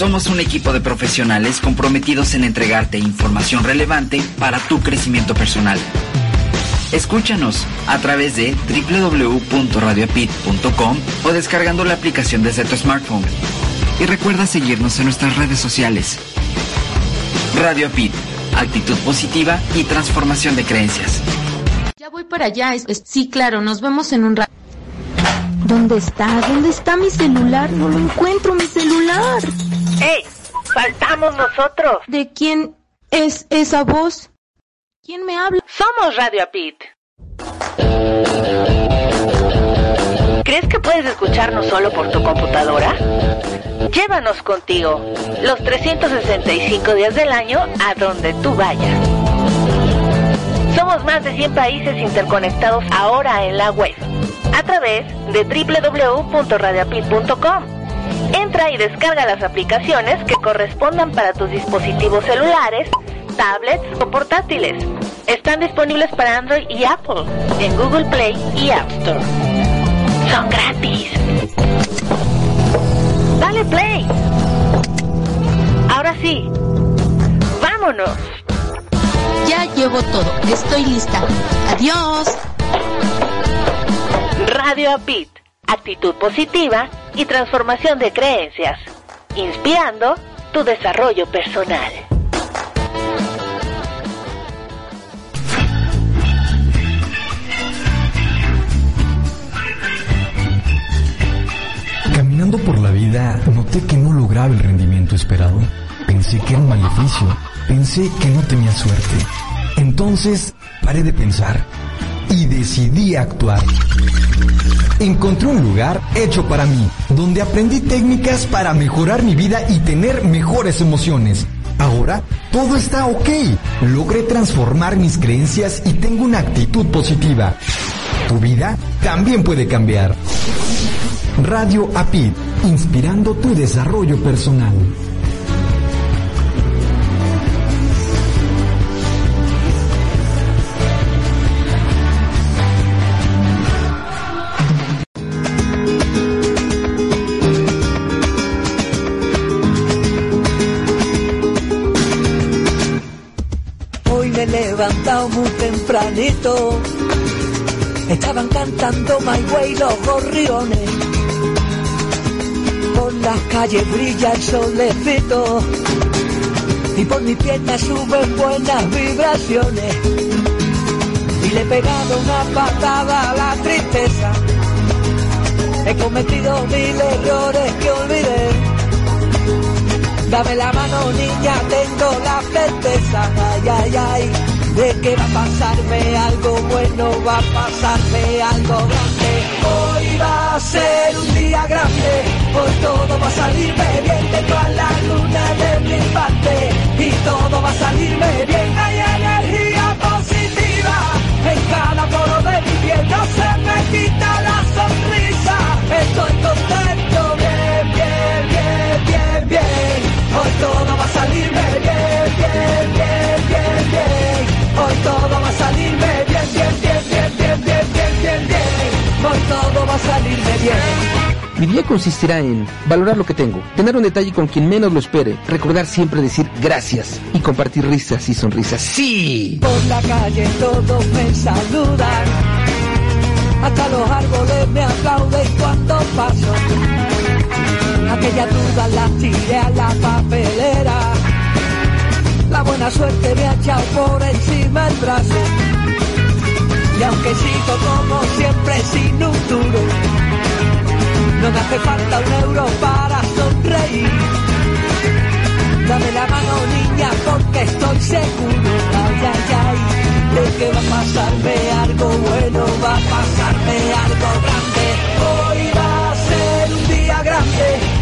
Somos un equipo de profesionales comprometidos en entregarte información relevante para tu crecimiento personal. Escúchanos a través de www.radioapit.com o descargando la aplicación desde tu smartphone. Y recuerda seguirnos en nuestras redes sociales. Radio Apit actitud positiva y transformación de creencias. Ya voy para allá. sí, claro, nos vemos en un rato. ¿Dónde está? ¿Dónde está mi celular? No lo encuentro, mi celular. ¡Ey! ¡Faltamos nosotros! ¿De quién es esa voz? ¿Quién me habla? Somos Radio Apit. ¿Crees que puedes escucharnos solo por tu computadora? Llévanos contigo los 365 días del año a donde tú vayas. Somos más de 100 países interconectados ahora en la web a través de www.radiapit.com. Entra y descarga las aplicaciones que correspondan para tus dispositivos celulares, tablets o portátiles. Están disponibles para Android y Apple en Google Play y App Store. Son gratis. Dale play. Ahora sí. Vámonos. Ya llevo todo. Estoy lista. Adiós. Radio Beat. Actitud positiva y transformación de creencias. Inspirando tu desarrollo personal. Caminando por la vida, noté que no lograba el rendimiento esperado. Pensé que era un maleficio. Pensé que no tenía suerte. Entonces, paré de pensar y decidí actuar. Encontré un lugar hecho para mí, donde aprendí técnicas para mejorar mi vida y tener mejores emociones. Ahora todo está ok. Logré transformar mis creencias y tengo una actitud positiva. Tu vida también puede cambiar. Radio APID, inspirando tu desarrollo personal. Levantado muy tempranito. Estaban cantando My Way los gorriones las calles brilla el solecito y por mi pierna suben buenas vibraciones. Y le he pegado una patada a la tristeza. He cometido mil errores que olvidé. Dame la mano niña, tengo la certeza, ay, ay, ay, de que va a pasarme algo bueno, va a pasarme algo grande. Hoy va a ser un día grande, hoy todo va a salirme bien, tengo a la luna de mi parte y todo va a salirme bien. Hay energía positiva en cada poro de mi piel, no se me quita la sonrisa, estoy contento, bien, bien, bien, bien, bien. Hoy todo va a salirme bien, bien, bien. Hoy todo va a salirme bien, bien, bien, bien, bien, bien, bien, bien, bien. Hoy todo va a salirme bien. Mi día consistirá en valorar lo que tengo, tener un detalle con quien menos lo espere, recordar siempre decir gracias y compartir risas y sonrisas. ¡Sí! Por la calle todos me saludan, hasta los árboles me aplauden cuando paso. Aquella duda la tiré a la papelera, la buena suerte me ha echado por encima el brazo. Y aunque sigo como siempre sin un duro, no me hace falta un euro para sonreír. Dame la mano niña porque estoy seguro, ay, ay, ay, de que va a pasarme algo bueno, va a pasarme algo grande. Hoy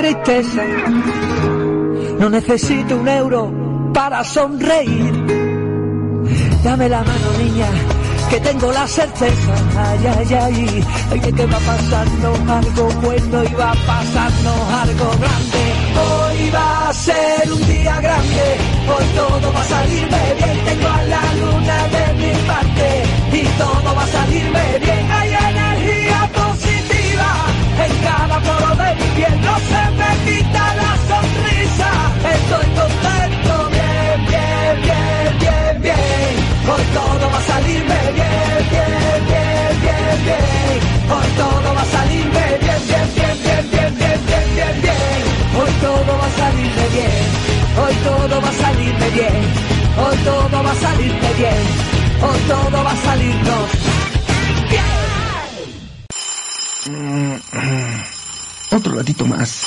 Tristeza. No necesito un euro para sonreír. Dame la mano, niña, que tengo la certeza. Ay, ay, ay, ay, que va pasando algo bueno y va pasando algo grande. Hoy va a ser un día grande, hoy todo va a salirme bien. Tengo a la luna de mi parte y todo va a salirme bien. Energía positiva en cada poro de mi piel, no se me quita la sonrisa. Estoy contento, bien, bien, bien, bien, bien. Hoy todo va a salirme bien, bien, bien, bien, bien. Hoy todo va a salirme bien, bien, bien, bien, bien, bien, bien, bien, bien. Hoy todo va a salirme bien. Hoy todo va a salirme bien. Hoy todo va a salirme bien. Hoy todo va a salirnos Otro ratito más.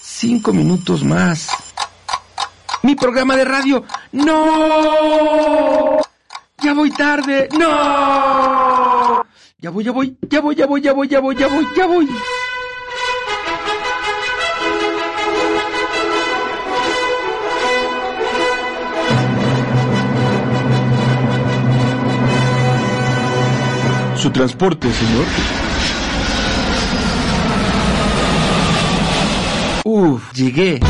Cinco minutos más. Mi programa de radio. ¡No! Ya voy tarde. ¡No! Ya voy, ya voy, ya voy, ya voy, ya voy, ya voy, ya voy, ya voy. Su transporte, señor. Llegué.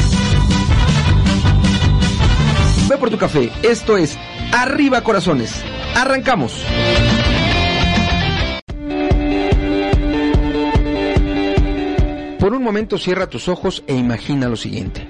Ve por tu café. Esto es Arriba Corazones. Arrancamos. Por un momento cierra tus ojos e imagina lo siguiente.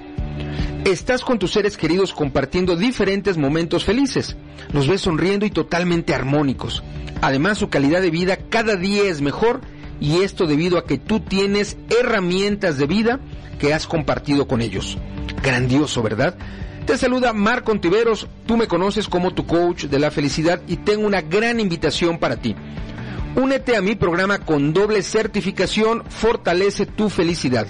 Estás con tus seres queridos compartiendo diferentes momentos felices. Los ves sonriendo y totalmente armónicos. Además, su calidad de vida cada día es mejor y esto debido a que tú tienes herramientas de vida que has compartido con ellos. Grandioso, ¿verdad? Te saluda Marco Ontiveros, tú me conoces como tu coach de la felicidad y tengo una gran invitación para ti. Únete a mi programa con doble certificación Fortalece tu felicidad,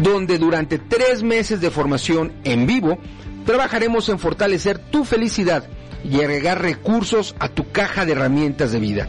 donde durante tres meses de formación en vivo trabajaremos en fortalecer tu felicidad y agregar recursos a tu caja de herramientas de vida.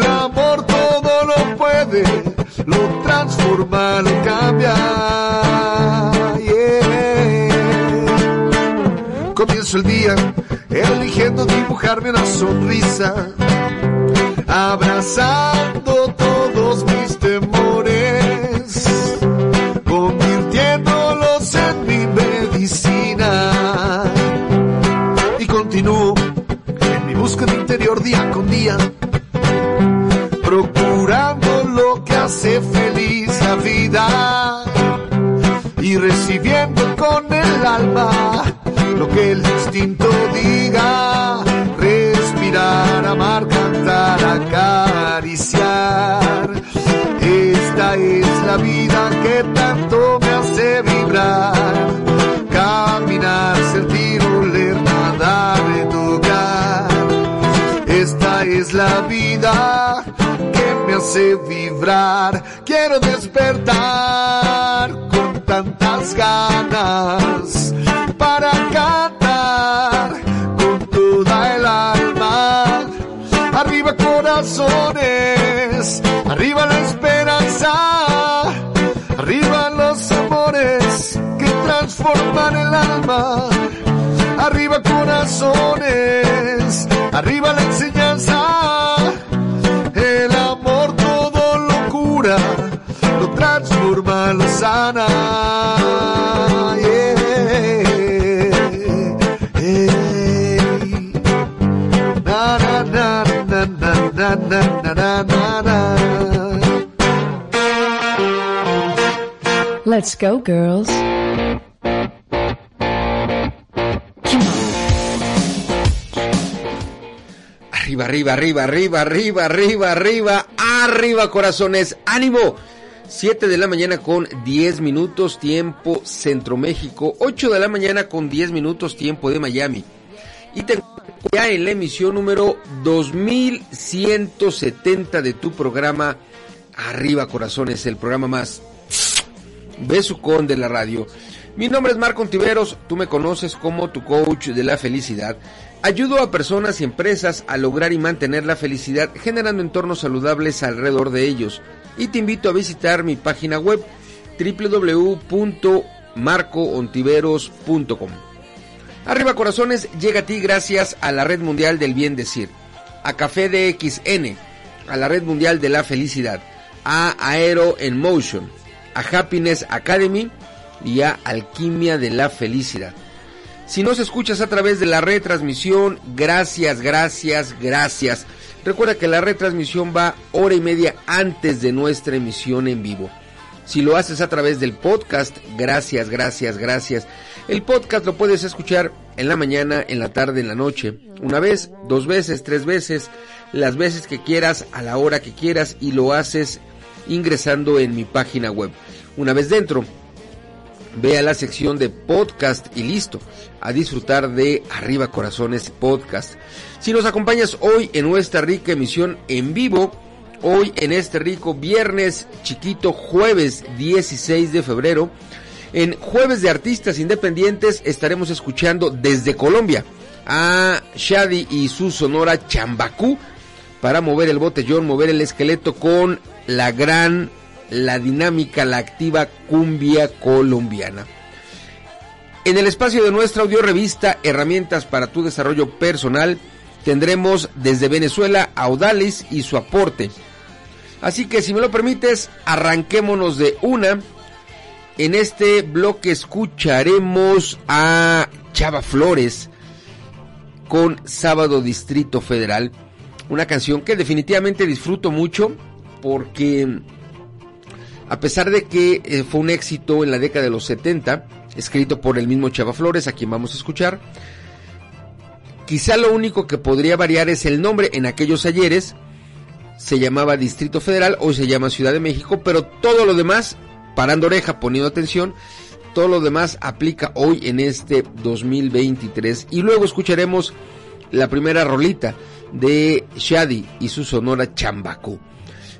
el amor todo lo puede, lo transforma, lo cambia. Comienzo el día eligiendo dibujarme una sonrisa, abrazando todos mis temores, convirtiéndolos en mi medicina. Y continúo en mi búsqueda interior día con día, hace feliz la vida y recibiendo con el alma lo que el instinto diga. Respirar, amar, cantar, acariciar. Esta es la vida que tanto me hace vibrar. Caminar, sentir, oler, nadar, tocar. Esta es la vida hace vibrar. Quiero despertar con tantas ganas para cantar con toda el alma. Arriba corazones, arriba la esperanza, arriba los amores que transforman el alma. Arriba corazones, arriba la enseñanza, transforma, lo sana. Yeah. Na, na, na, na, na, na, na, na, na, na. Let's go, girls. Arriba, arriba, arriba, arriba, arriba, arriba, arriba, arriba, corazones, ánimo. 7 de la mañana con 10 minutos tiempo Centro México, 8 de la mañana con 10 minutos tiempo de Miami. Y te ya en la emisión número 2170 de tu programa Arriba Corazones, el programa más besucón de la radio. Mi nombre es Marco Ontiveros, tú me conoces como tu coach de la felicidad. Ayudo a personas y empresas a lograr y mantener la felicidad generando entornos saludables alrededor de ellos. Y te invito a visitar mi página web www.marcoontiveros.com. Arriba Corazones llega a ti gracias a la Red Mundial del Bien Decir, a Café DXN, a la Red Mundial de la Felicidad, a Aero en Motion, a Happiness Academy y a Alquimia de la Felicidad. Si nos escuchas a través de la retransmisión, gracias, gracias, gracias. Recuerda que la retransmisión va hora y media antes de nuestra emisión en vivo. Si lo haces a través del podcast, gracias, gracias, gracias. El podcast lo puedes escuchar en la mañana, en la tarde, en la noche. Una vez, dos veces, tres veces, las veces que quieras, a la hora que quieras y lo haces ingresando en mi página web. Una vez dentro, ve a la sección de podcast y listo, a disfrutar de Arriba Corazones Podcast. Si nos acompañas hoy en nuestra rica emisión en vivo, hoy en este rico viernes chiquito jueves 16 de febrero, en Jueves de Artistas Independientes estaremos escuchando desde Colombia a Shadi y su sonora Chambacú para mover el botellón, mover el esqueleto con la gran la dinámica, la activa cumbia colombiana. En el espacio de nuestra audio revista Herramientas para tu desarrollo personal tendremos desde Venezuela a Odalis y su aporte. Así que si me lo permites, arranquémonos de una. En este bloque escucharemos a Chava Flores con Sábado Distrito Federal. Una canción que definitivamente disfruto mucho porque a pesar de que eh, fue un éxito en la década de los 70, escrito por el mismo Chava Flores, a quien vamos a escuchar, quizá lo único que podría variar es el nombre. En aquellos ayeres se llamaba Distrito Federal, hoy se llama Ciudad de México, pero todo lo demás, parando oreja, poniendo atención, todo lo demás aplica hoy en este 2023. Y luego escucharemos la primera rolita de Shadi y su sonora Chambaco.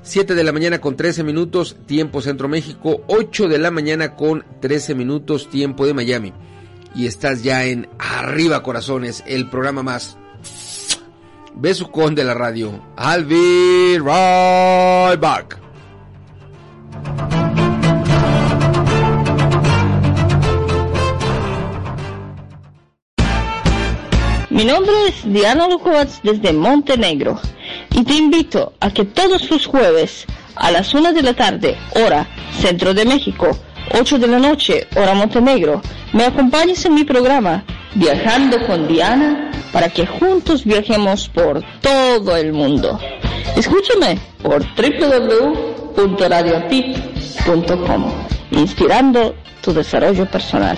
7 de la mañana con 13 minutos, tiempo Centro México, 8 de la mañana con 13 minutos, tiempo de Miami. Y estás ya en Arriba Corazones, el programa más besucón de la radio. I'll be right back. Mi nombre es Diana Lukovac desde Montenegro y te invito a que todos los jueves a las una de la tarde, hora Centro de México, 8 de la noche, hora Montenegro, me acompañes en mi programa Viajando con Diana para que juntos viajemos por todo el mundo. Escúchame por www.radioapit.com, inspirando tu desarrollo personal.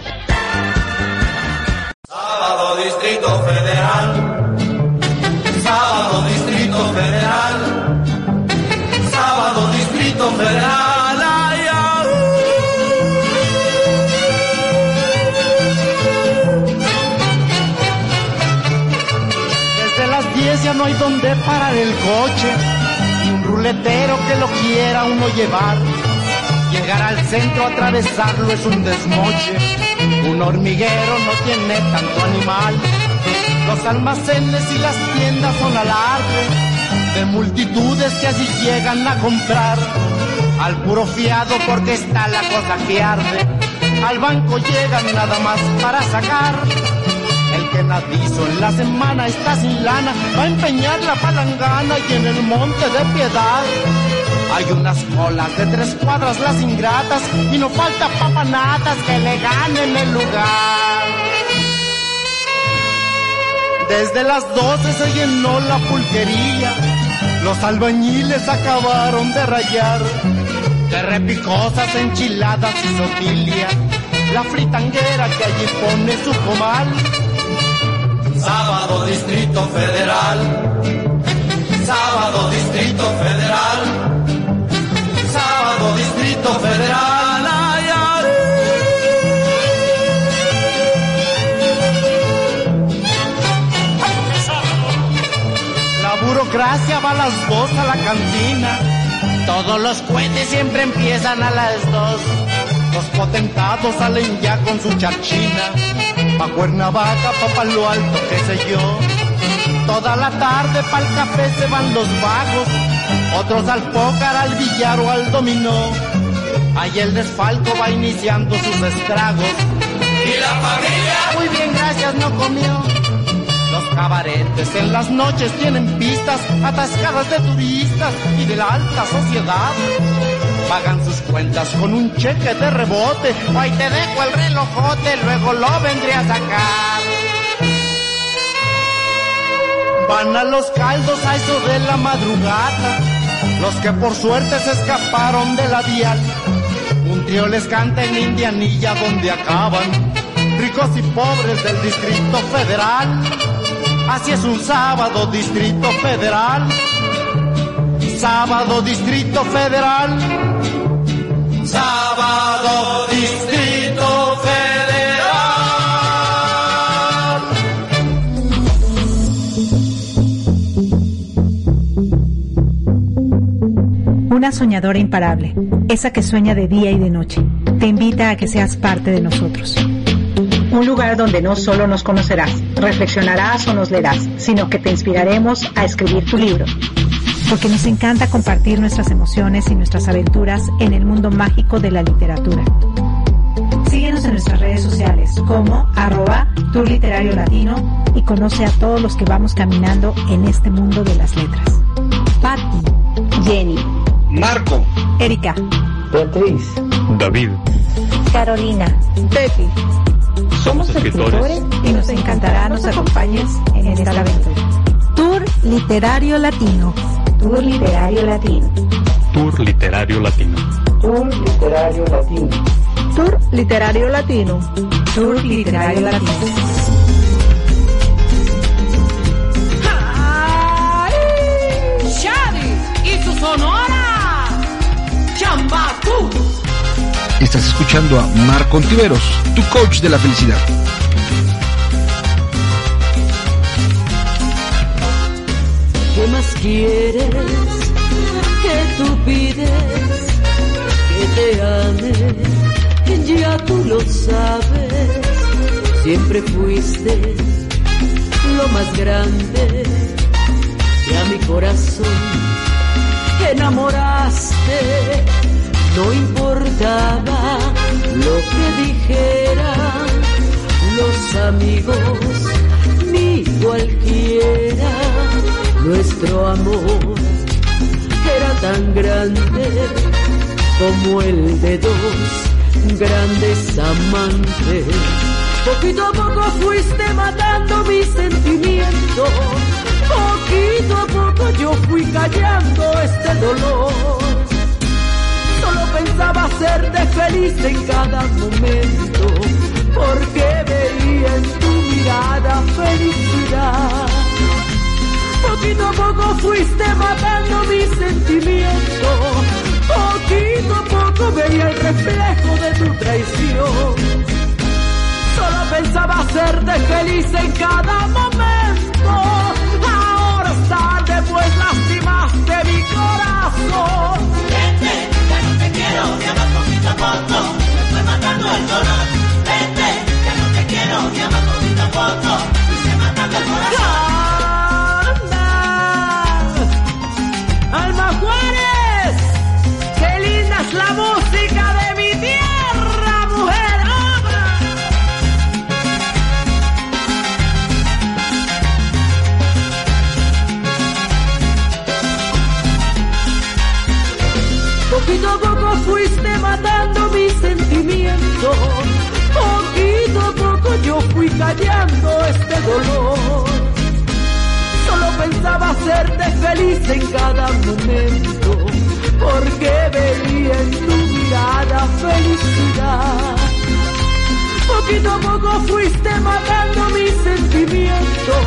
Sábado Distrito Federal. Desde las 10 ya no hay donde parar el coche, ni un ruletero que lo quiera uno llevar. Llegar al centro, atravesarlo es un desmoche. Un hormiguero no tiene tanto animal. Los almacenes y las tiendas son alarde de multitudes que así llegan a comprar. Al puro fiado porque está la cosa que arde. Al banco llegan nada más para sacar. El que nadizo en la semana está sin lana, va a empeñar la palangana y en el monte de piedad. Hay unas colas de tres cuadras las ingratas y no falta papanatas que le ganen el lugar. Desde las doce se llenó la pulquería, los albañiles acabaron de rayar, de repicosas enchiladas y sotilia, la fritanguera que allí pone su comal. Sábado Distrito Federal. Sábado Distrito Federal. Sábado Distrito Federal. Ay, ay. La burocracia va a las dos a la cantina. Todos los cohetes siempre empiezan a las dos. Los potentados salen ya con su charchina. Pa' Cuernavaca, pa' Palo Alto, qué sé yo. Toda la tarde pa'l café se van los vagos. Otros al pócar, al billar o al dominó. Ahí el desfalco va iniciando sus estragos. ¿Y la familia? Muy bien, gracias, no comió. Cabaretes en las noches tienen pistas atascadas de turistas y de la alta sociedad. Pagan sus cuentas con un cheque de rebote. Ahí te dejo el relojote, luego lo vendré a sacar. Van a los caldos a eso de la madrugada. Los que por suerte se escaparon de la vial. Un trío les canta en Indianilla donde acaban. Ricos y pobres del Distrito Federal. Así es un sábado, Distrito Federal. Sábado, Distrito Federal. Sábado Distrito Federal. Una soñadora imparable, esa que sueña de día y de noche, te invita a que seas parte de nosotros. Un lugar donde no solo nos conocerás, reflexionarás o nos leerás, sino que te inspiraremos a escribir tu libro. Porque nos encanta compartir nuestras emociones y nuestras aventuras en el mundo mágico de la literatura. Síguenos en nuestras redes sociales como arroba Tour Literario Latino y conoce a todos los que vamos caminando en este mundo de las letras. Patti, Jenny, Marco, Erika, Beatriz, David, Carolina, Pepi. Somos escritores y nos encantará nos acompañes en esta aventura. Tour Literario Latino. Tour Literario Latino. Tour Literario Latino. Tour Literario Latino. Tour Literario Latino. Tour Literario Latino. Estás escuchando a Marco Ontiveros, tu coach de la felicidad. ¿Qué más quieres que tú pides? Que te ame, ya tú lo sabes. Siempre fuiste lo más grande que a mi corazón enamoraste. No importaba lo que dijeran los amigos ni cualquiera. Nuestro amor era tan grande como el de dos grandes amantes. Poquito a poco fuiste matando mis sentimientos. Poquito a poco yo fui callando este dolor. Hacerte feliz en cada momento, porque veía en tu mirada felicidad. Poquito a poco fuiste matando mis sentimientos. Poquito a poco veía el reflejo de tu traición. Solo pensaba hacerte feliz en cada momento. Ahora es tarde, pues lastimaste mi corazón. Quiero, ya más poquito a poco, me fue matando el dolor. Vete, ya no te quiero, ya más poquito a poco, me fue matando el corazón. Este dolor. Solo pensaba hacerte feliz en cada momento, porque veía en tu mirada felicidad. Poquito a poco fuiste matando mis sentimientos,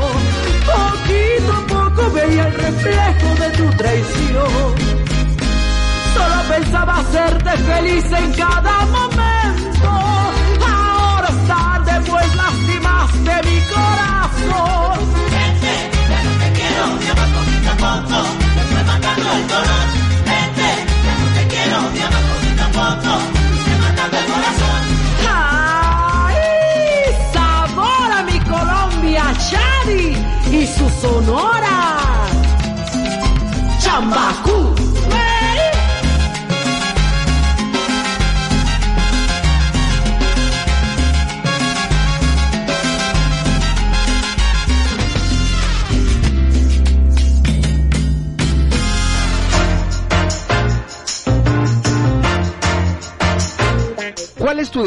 poquito a poco veía el reflejo de tu traición. Solo pensaba hacerte feliz en cada momento.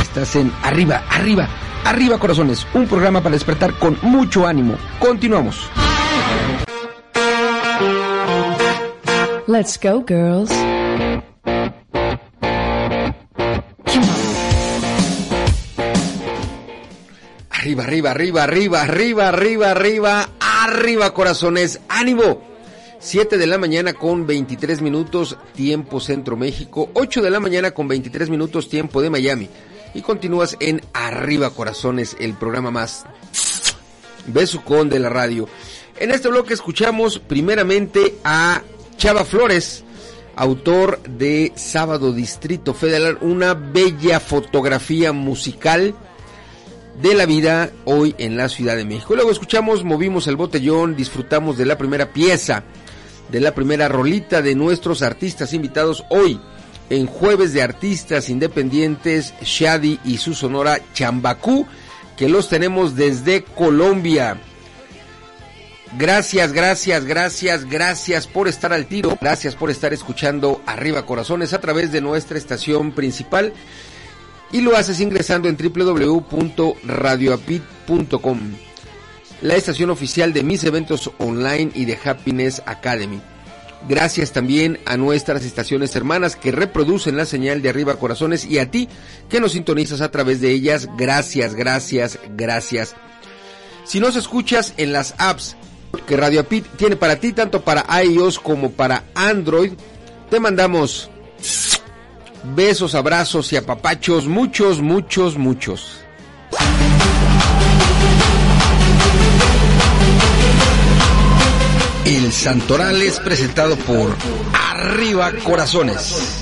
Estás en Arriba, Arriba, Arriba Corazones, un programa para despertar con mucho ánimo. Continuamos. Let's go, girls. Arriba, arriba, arriba, arriba, arriba, arriba, arriba, arriba, corazones. ¡Ánimo! 7 de la mañana con 23 minutos tiempo Centro México, 8 de la mañana con 23 minutos tiempo de Miami. Y continúas en Arriba Corazones, el programa más besucón de la radio. En este bloque escuchamos primeramente a Chava Flores, autor de Sábado Distrito Federal, una bella fotografía musical de la vida hoy en la Ciudad de México. Luego escuchamos, movimos el botellón, disfrutamos de la primera pieza, de la primera rolita de nuestros artistas invitados hoy en Jueves de Artistas Independientes, Shadi y su sonora Chambacú, que los tenemos desde Colombia. Gracias, gracias, gracias, gracias por estar al tiro, gracias por estar escuchando Arriba Corazones a través de nuestra estación principal y lo haces ingresando en www.radioapit.com, la estación oficial de mis eventos online y de Happiness Academy. Gracias también a nuestras estaciones hermanas que reproducen la señal de arriba corazones y a ti que nos sintonizas a través de ellas. Gracias, gracias, gracias. Si nos escuchas en las apps que Radio Apit tiene para ti, tanto para iOS como para Android, te mandamos besos, abrazos y apapachos, muchos, muchos, muchos. El Santoral es presentado por Arriba Corazones.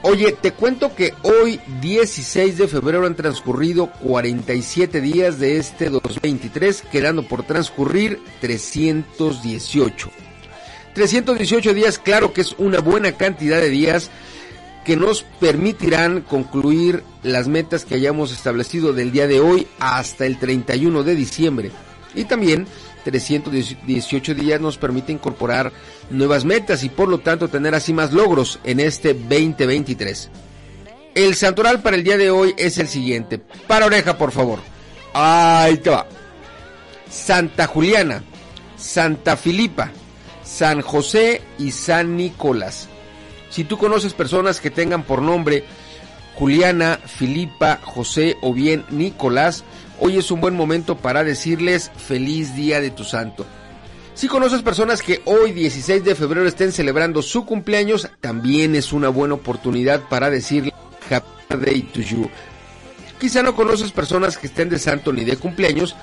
Oye, te cuento que hoy 16 de febrero han transcurrido 47 días de este 2023, quedando por transcurrir 318. 318 días, claro que es una buena cantidad de días que nos permitirán concluir las metas que hayamos establecido del día de hoy hasta el 31 de diciembre. Y también 318 días nos permite incorporar nuevas metas y por lo tanto tener así más logros en este 2023. El santoral para el día de hoy es el siguiente. Para oreja, por favor. Ahí te va. Santa Juliana, Santa Filipa, San José y San Nicolás. Si tú conoces personas que tengan por nombre Juliana, Filipa, José o bien Nicolás, hoy es un buen momento para decirles feliz día de tu santo. Si conoces personas que hoy 16 de febrero estén celebrando su cumpleaños, también es una buena oportunidad para decirle Happy Day to you. Quizá no conoces personas que estén de santo ni de cumpleaños,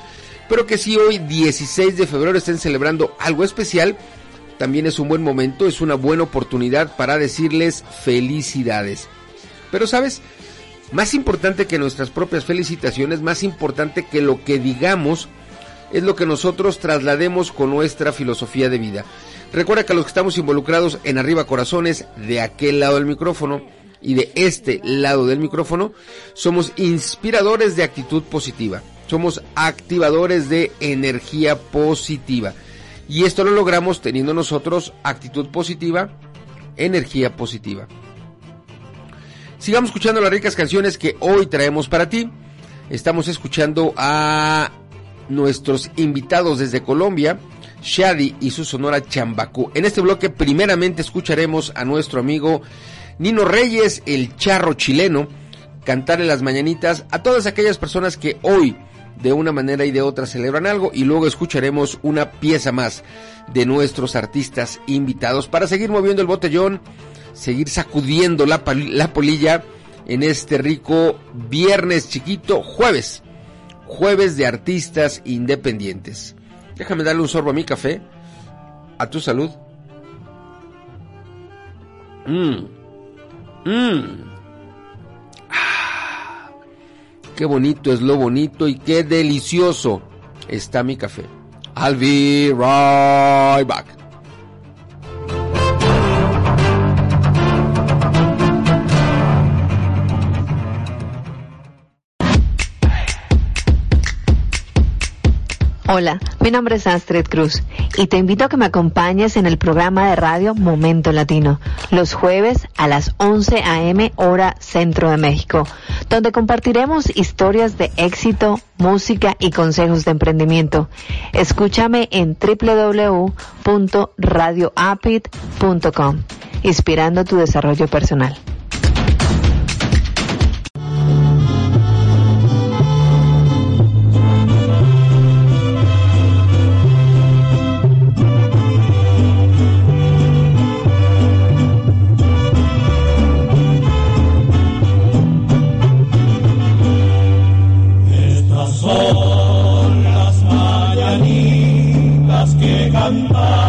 pero que si hoy 16 de febrero estén celebrando algo especial, también es un buen momento, es una buena oportunidad para decirles felicidades. Pero sabes, más importante que nuestras propias felicitaciones, más importante que lo que digamos, es lo que nosotros traslademos con nuestra filosofía de vida. Recuerda que los que estamos involucrados en Arriba Corazones, de aquel lado del micrófono y de este lado del micrófono, somos inspiradores de actitud positiva. Somos activadores de energía positiva. Y esto lo logramos teniendo nosotros actitud positiva, energía positiva. Sigamos escuchando las ricas canciones que hoy traemos para ti. Estamos escuchando a nuestros invitados desde Colombia, Shadi y su sonora Chambacú. En este bloque primeramente escucharemos a nuestro amigo Nino Reyes, el charro chileno, cantarle las mañanitas a todas aquellas personas que hoy de una manera y de otra celebran algo y luego escucharemos una pieza más de nuestros artistas invitados para seguir moviendo el botellón, seguir sacudiendo la, la polilla en este rico viernes chiquito, jueves, jueves de artistas independientes. Déjame darle un sorbo a mi café, a tu salud. Mmm, mmm. Qué bonito es lo bonito y qué delicioso está mi café. I'll be right back. Hola, mi nombre es Astrid Cruz y te invito a que me acompañes en el programa de radio Momento Latino, los jueves a las 11 a.m. hora Centro de México, donde compartiremos historias de éxito, música y consejos de emprendimiento. Escúchame en www.radioapit.com, inspirando tu desarrollo personal. Amma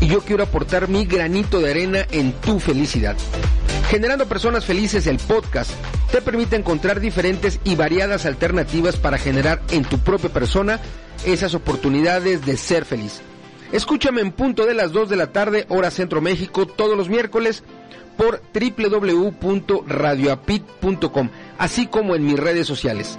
Y yo quiero aportar mi granito de arena en tu felicidad. Generando Personas Felices, el podcast, te permite encontrar diferentes y variadas alternativas para generar en tu propia persona esas oportunidades de ser feliz. Escúchame en punto de las 2 de la tarde, hora Centro México, todos los miércoles por www.radioapit.com, así como en mis redes sociales.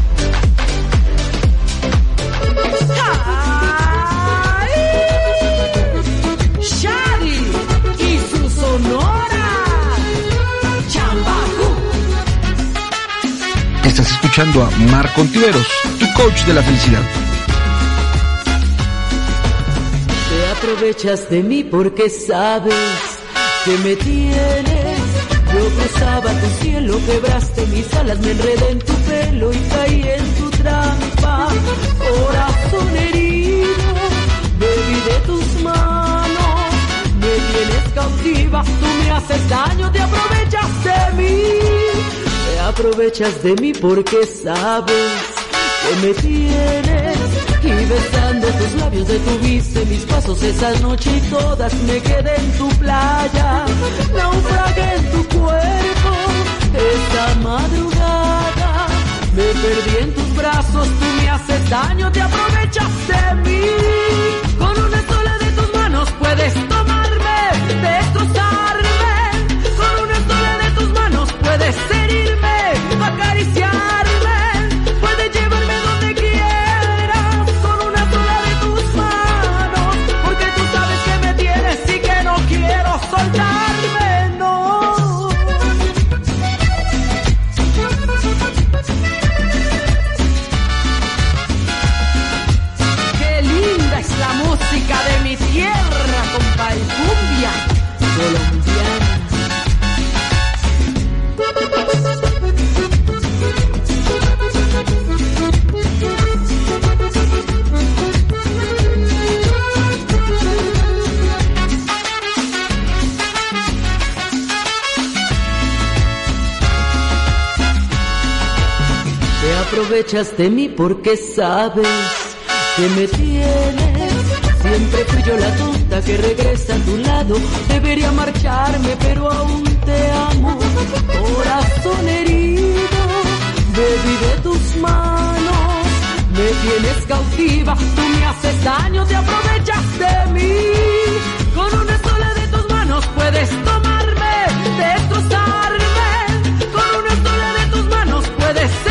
Estás escuchando a Marco Ontiveros, tu coach de la felicidad. Te aprovechas de mí porque sabes que me tienes. Yo cruzaba tu cielo, quebraste mis alas, me enredé en tu pelo y caí en tu trampa. Corazón herido, bebí de tus manos, me tienes cautiva, tú me haces daño, te aprovechas de mí. Aprovechas de mí porque sabes que me tienes y besando tus labios detuviste mis pasos esa noche y todas me quedé en tu playa, naufragué en tu cuerpo esta madrugada. Me perdí en tus brazos, tú me haces daño, te aprovechas de mí. Con una sola de tus manos puedes tomarme, destrozarme. Con una sola de tus manos puedes herirme, Yeah. De mí porque sabes que me tienes. Siempre fui yo la tonta que regresa a tu lado. Debería marcharme, pero aún te amo. Corazón herido, bebí de tus manos. Me tienes cautiva, tú me haces daño, te aprovechas de mí. Con una sola de tus manos puedes tomarme, destrozarme. Con una sola de tus manos puedes herirme,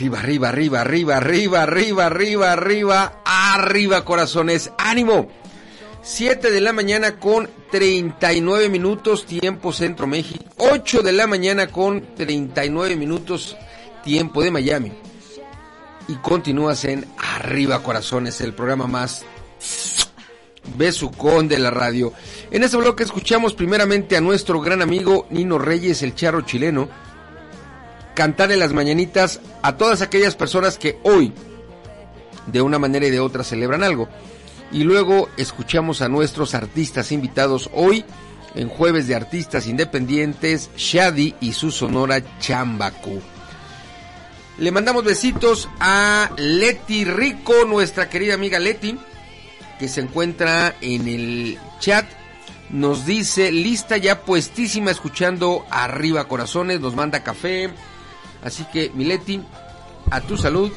Arriba, arriba, arriba, arriba, arriba, arriba, arriba, arriba, arriba, corazones. ¡Ánimo! 7 de la mañana con 39 minutos, tiempo Centro México. 8 de la mañana con 39 minutos, tiempo de Miami. Y continúas en Arriba Corazones, el programa más besucón de la radio. En este bloque escuchamos primeramente a nuestro gran amigo Nino Reyes, el charro chileno, cantarle las mañanitas a todas aquellas personas que hoy, de una manera y de otra, celebran algo. Y luego escuchamos a nuestros artistas invitados hoy, en Jueves de Artistas Independientes, Shadi y su sonora Chambacu. Le mandamos besitos a Leti Rico, nuestra querida amiga Leti, que se encuentra en el chat. Nos dice, lista ya puestísima, escuchando arriba corazones, nos manda café. Así que, mi Leti, a tu salud.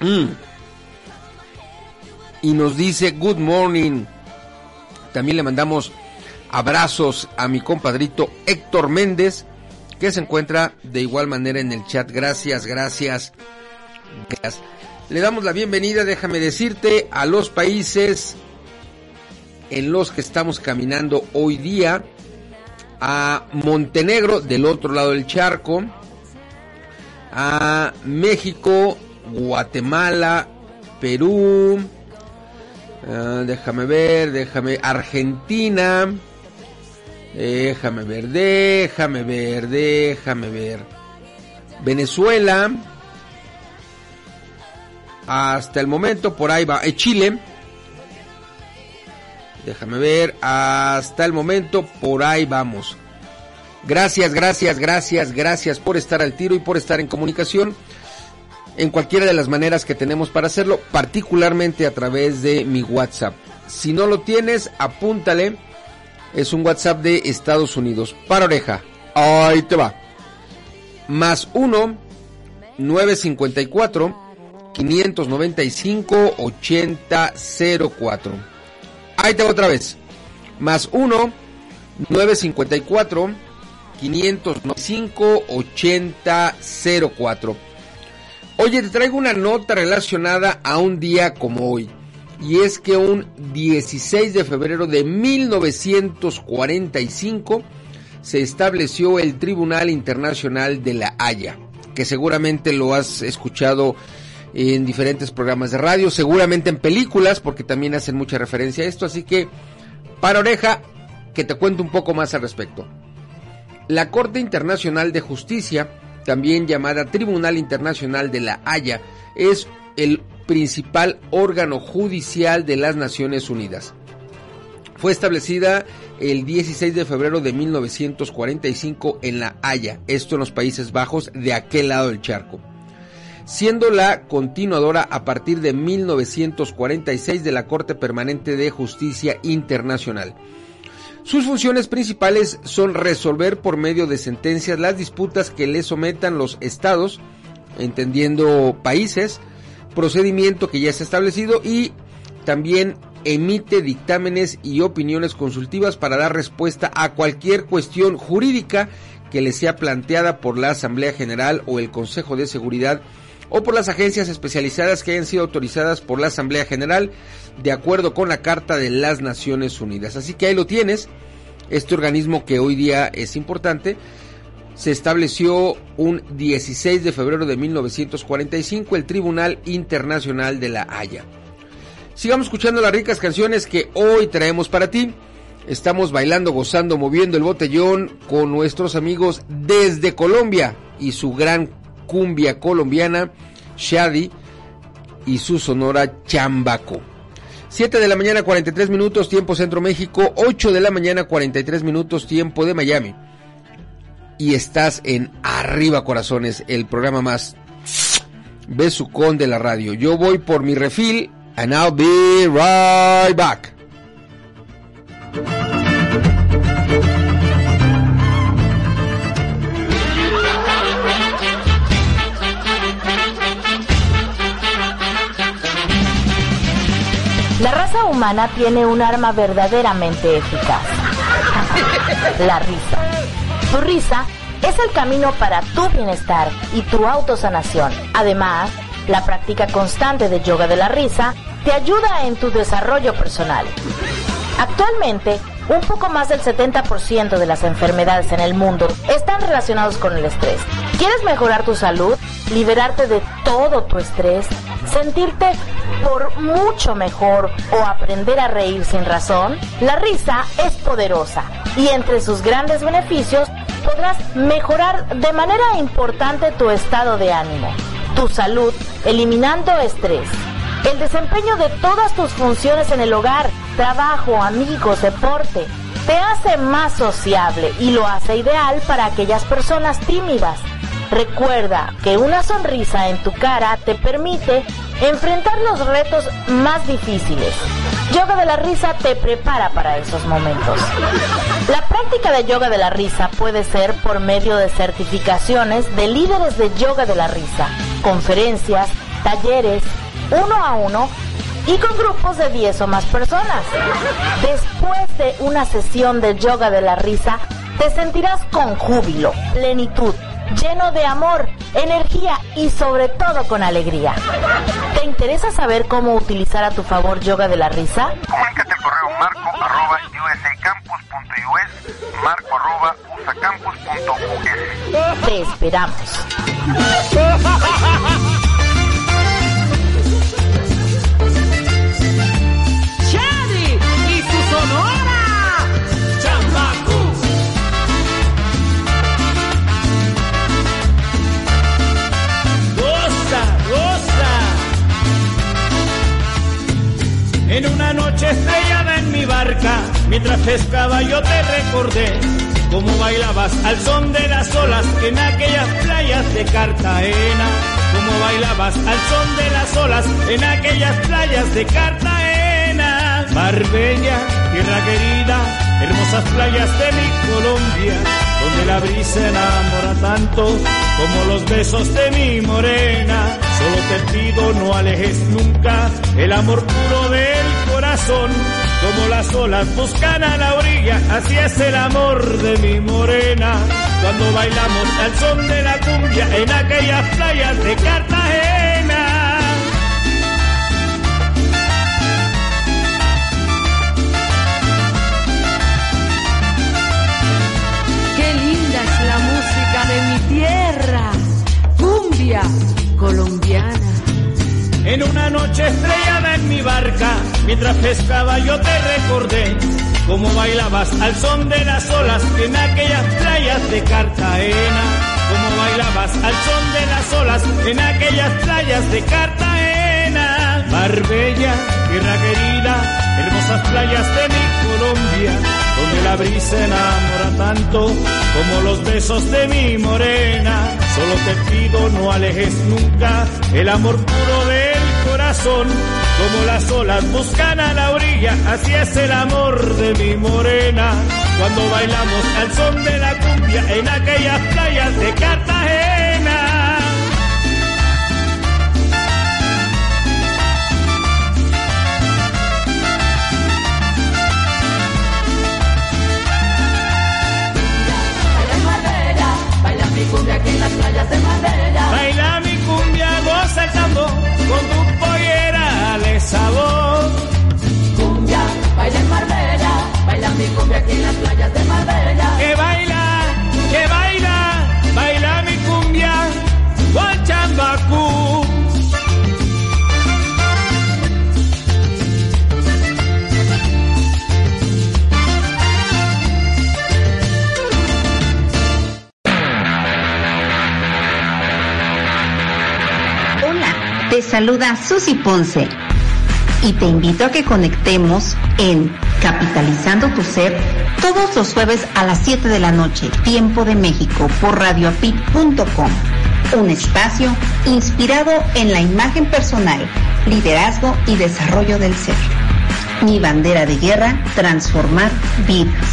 Mm. Y nos dice, good morning. También le mandamos abrazos a mi compadrito Héctor Méndez, que se encuentra de igual manera en el chat. Gracias, gracias. gracias. Le damos la bienvenida, déjame decirte, a los países en los que estamos caminando hoy día. A Montenegro, del otro lado del charco. A México, Guatemala, Perú. Uh, déjame ver, déjame. Argentina. Déjame ver, déjame ver, déjame ver. Venezuela. Hasta el momento, por ahí va. Eh, Chile. Déjame ver. Hasta el momento, por ahí vamos. Gracias, gracias, gracias, gracias por estar al tiro y por estar en comunicación en cualquiera de las maneras que tenemos para hacerlo, particularmente a través de mi WhatsApp. Si no lo tienes, apúntale. Es un WhatsApp de Estados Unidos. Para oreja. Ahí te va. Más 1 954 595 8004. Ahí te otra vez. Más 1 954 595 8004. Oye, te traigo una nota relacionada a un día como hoy. Y es que un 16 de febrero de 1945 se estableció el Tribunal Internacional de la Haya, que seguramente lo has escuchado en diferentes programas de radio, seguramente en películas, porque también hacen mucha referencia a esto, así que para oreja, que te cuento un poco más al respecto. La Corte Internacional de Justicia también llamada Tribunal Internacional de la Haya, es el principal órgano judicial de las Naciones Unidas. Fue establecida el 16 de febrero de 1945 en La Haya, esto en los Países Bajos de aquel lado del charco, siendo la continuadora a partir de 1946 de la Corte Permanente de Justicia Internacional. Sus funciones principales son resolver por medio de sentencias las disputas que le sometan los estados, entendiendo países, procedimiento que ya está establecido y también emite dictámenes y opiniones consultivas para dar respuesta a cualquier cuestión jurídica que le sea planteada por la Asamblea General o el Consejo de Seguridad o por las agencias especializadas que hayan sido autorizadas por la Asamblea General de acuerdo con la Carta de las Naciones Unidas. Así que ahí lo tienes, este organismo que hoy día es importante. Se estableció un 16 de febrero de 1945 el Tribunal Internacional de la Haya. Sigamos escuchando las ricas canciones que hoy traemos para ti. Estamos bailando, gozando, moviendo el botellón con nuestros amigos desde Colombia y su gran cumbia colombiana, Shadi y su sonora Chambaco. 7 de la mañana 43 minutos tiempo Centro México, 8 de la mañana 43 minutos tiempo de Miami. Y estás en Arriba Corazones, el programa más besucón de la radio. Yo voy por mi refil and I'll be right back. Humana tiene un arma verdaderamente eficaz. La risa. Tu risa es el camino para tu bienestar y tu autosanación. Además, la práctica constante de yoga de la risa te ayuda en tu desarrollo personal. Actualmente, un poco más del 70% de las enfermedades en el mundo están relacionados con el estrés. ¿Quieres mejorar tu salud? ¿Liberarte de todo tu estrés? ¿Sentirte por mucho mejor o aprender a reír sin razón, la risa es poderosa y entre sus grandes beneficios podrás mejorar de manera importante tu estado de ánimo, tu salud, eliminando estrés, el desempeño de todas tus funciones en el hogar, trabajo, amigos, deporte, te hace más sociable y lo hace ideal para aquellas personas tímidas. Recuerda que una sonrisa en tu cara te permite enfrentar los retos más difíciles. Yoga de la risa te prepara para esos momentos. La práctica de yoga de la risa puede ser por medio de certificaciones de líderes de yoga de la risa, conferencias, talleres, uno a uno y con grupos de 10 o más personas. Después de una sesión de yoga de la risa, te sentirás con júbilo, plenitud, lleno de amor, energía y sobre todo con alegría. ¿Te interesa saber cómo utilizar a tu favor yoga de la risa? Comunícate al correo marco arroba usacampus.us, marco arroba usacampus.us. Te esperamos. En una noche estrellada en mi barca, mientras pescaba yo te recordé cómo bailabas al son de las olas en aquellas playas de Cartagena. Cómo bailabas al son de las olas en aquellas playas de Cartagena. Marbella, tierra querida, hermosas playas de mi Colombia, donde la brisa enamora tanto como los besos de mi morena. Solo te pido no alejes nunca el amor puro del Como las olas buscan a la orilla, así es el amor de mi morena. Cuando bailamos al son de la cumbia en aquellas playas de Cartagena. Qué linda es la música de mi tierra, cumbia colombiana. En una noche estrellada en mi barca, mientras pescaba yo te recordé cómo bailabas al son de las olas en aquellas playas de Cartagena. Cómo bailabas al son de las olas en aquellas playas de Cartagena. Marbella, tierra querida, hermosas playas de mi Colombia, donde la brisa enamora tanto como los besos de mi morena. Solo te pido no alejes nunca el amor puro corazón. Como las olas buscan a la orilla, así es el amor de mi morena. Cuando bailamos al son de la cumbia en aquellas playas de Cartagena. Baila mi cumbia aquí en las playas de Marbella. Baila mi cumbia, goza el tambor, con tu sabor. Cumbia, baila en Marbella, baila mi cumbia aquí en las playas de Marbella. Que baila, que baila, baila mi cumbia, guachambacú. Hola, te saluda Susy Ponce y te invito a que conectemos en Capitalizando tu Ser todos los jueves a las 7 de la noche, tiempo de México, por radioapit.com. Un espacio inspirado en la imagen personal, liderazgo y desarrollo del ser. Mi bandera de guerra, transformar vidas.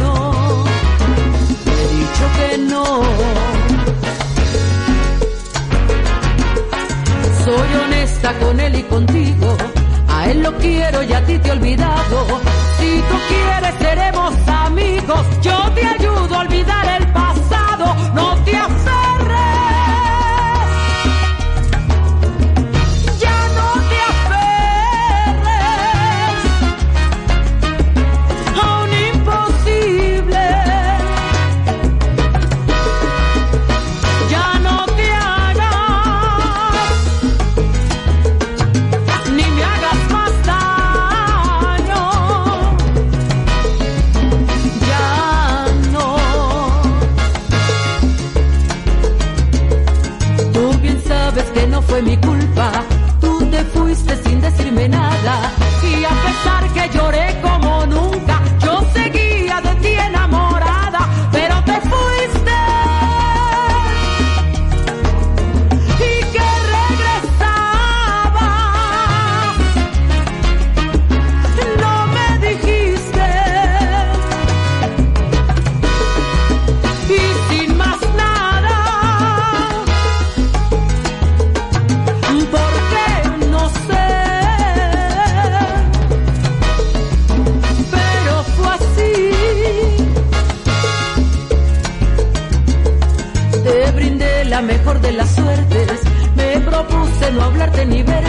No, he dicho que no. Soy honesta con él y contigo. A él lo quiero y a ti te he olvidado. Si tú quieres seremos amigos. Yo te propuse no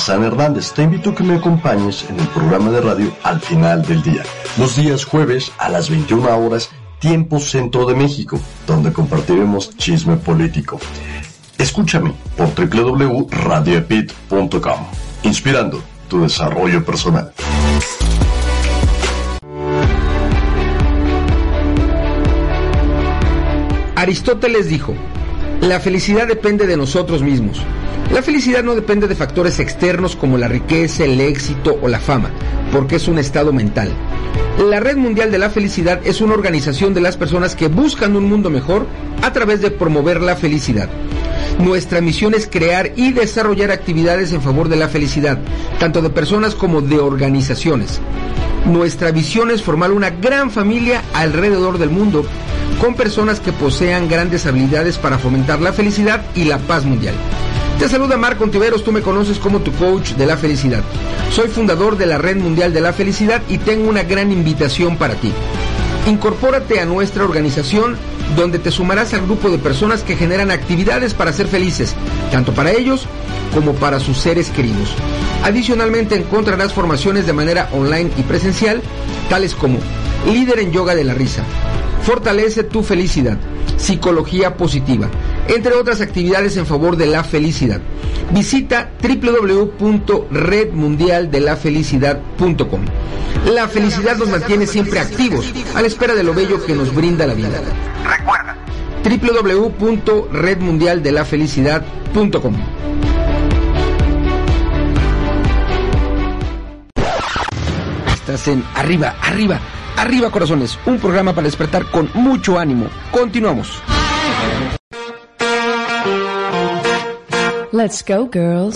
Hassan Hernández. Te invito a que me acompañes en el programa de radio al final del día, los días jueves a las 21 horas, tiempo centro de México, donde compartiremos chisme político. Escúchame por www.radioepit.com, inspirando tu desarrollo personal. Aristóteles dijo, la felicidad depende de nosotros mismos. La felicidad no depende de factores externos como la riqueza, el éxito o la fama, porque es un estado mental. La Red Mundial de la Felicidad es una organización de las personas que buscan un mundo mejor a través de promover la felicidad. Nuestra misión es crear y desarrollar actividades en favor de la felicidad, tanto de personas como de organizaciones. Nuestra visión es formar una gran familia alrededor del mundo, con personas que posean grandes habilidades para fomentar la felicidad y la paz mundial. Te saluda Marco Ontiveros, tú me conoces como tu coach de la felicidad. Soy fundador de la Red Mundial de la Felicidad y tengo una gran invitación para ti. Incorpórate a nuestra organización donde te sumarás al grupo de personas que generan actividades para ser felices, tanto para ellos como para sus seres queridos. Adicionalmente encontrarás formaciones de manera online y presencial, tales como líder en yoga de la risa, fortalece tu felicidad, psicología positiva, entre otras actividades en favor de la felicidad. Visita www.redmundialdelafelicidad.com. La felicidad nos mantiene siempre activos, a la espera de lo bello que nos brinda la vida. Recuerda, www.redmundialdelafelicidad.com. Estás en Arriba, Arriba, Arriba Corazones, un programa para despertar con mucho ánimo. Continuamos. Let's go, girls.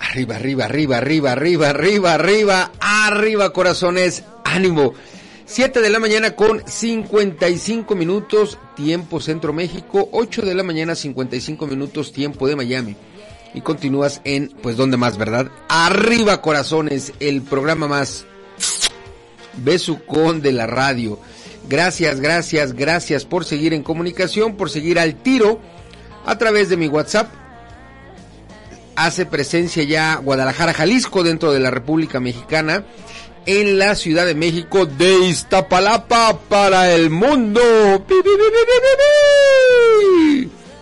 Arriba, arriba, arriba, arriba, arriba, arriba, arriba, arriba, corazones, ánimo. 7 de la mañana con 55 minutos, tiempo Centro México, 8 de la mañana 55 minutos, tiempo de Miami. Y continúas en, pues, ¿dónde más, verdad? Arriba, corazones, el programa más besucón de la radio. Gracias, gracias, gracias por seguir en comunicación, por seguir al tiro a través de mi WhatsApp. Hace presencia ya Guadalajara, Jalisco, dentro de la República Mexicana, en la Ciudad de México de Iztapalapa para el mundo.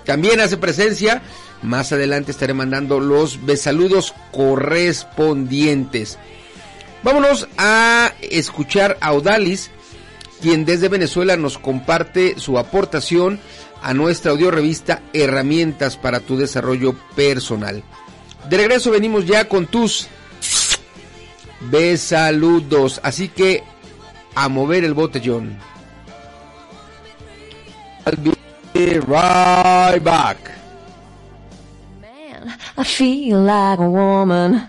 También hace presencia, más adelante estaré mandando los besaludos correspondientes. Vámonos a escuchar a Odalis, quien desde Venezuela nos comparte su aportación a nuestra audiorevista Herramientas para tu desarrollo personal. De regreso venimos ya con tus besaludos, así que a mover el botellón. I'll be right back. I feel like a woman.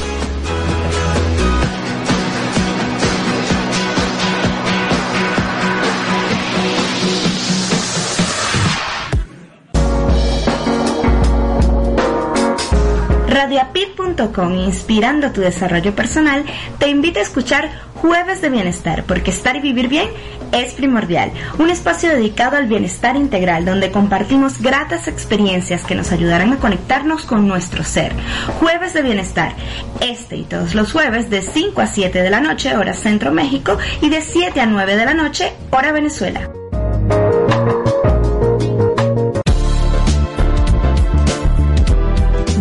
Radiapit.com, inspirando tu desarrollo personal, te invita a escuchar Jueves de Bienestar, porque estar y vivir bien es primordial. Un espacio dedicado al bienestar integral, donde compartimos gratas experiencias que nos ayudarán a conectarnos con nuestro ser. Jueves de Bienestar, este y todos los jueves de 5 a 7 de la noche, hora Centro México, y de 7 a 9 de la noche, hora Venezuela.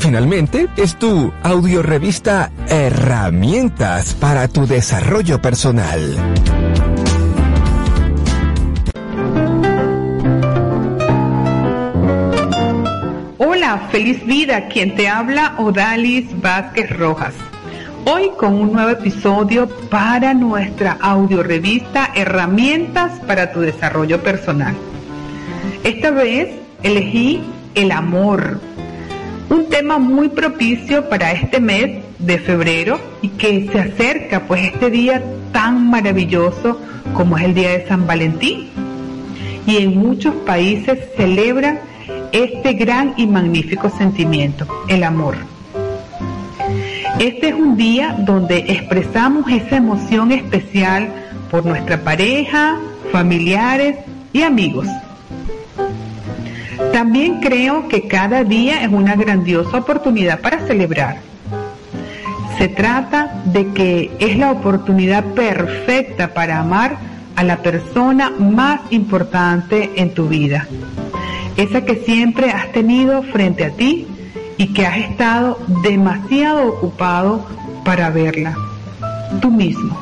Finalmente, es tu audiorevista Herramientas para tu desarrollo personal. Hola, feliz vida. Quien te habla, Odalis Vázquez Rojas. Hoy con un nuevo episodio para nuestra audiorevista Herramientas para tu desarrollo personal. Esta vez elegí el amor, un tema muy propicio para este mes de febrero y que se acerca pues este día tan maravilloso como es el día de San Valentín. Y en muchos países celebran este gran y magnífico sentimiento, el amor. Este es un día donde expresamos esa emoción especial por nuestra pareja, familiares y amigos. También creo que cada día es una grandiosa oportunidad para celebrar. Se trata de que es la oportunidad perfecta para amar a la persona más importante en tu vida. Esa que siempre has tenido frente a ti y que has estado demasiado ocupado para verla. Tú mismo.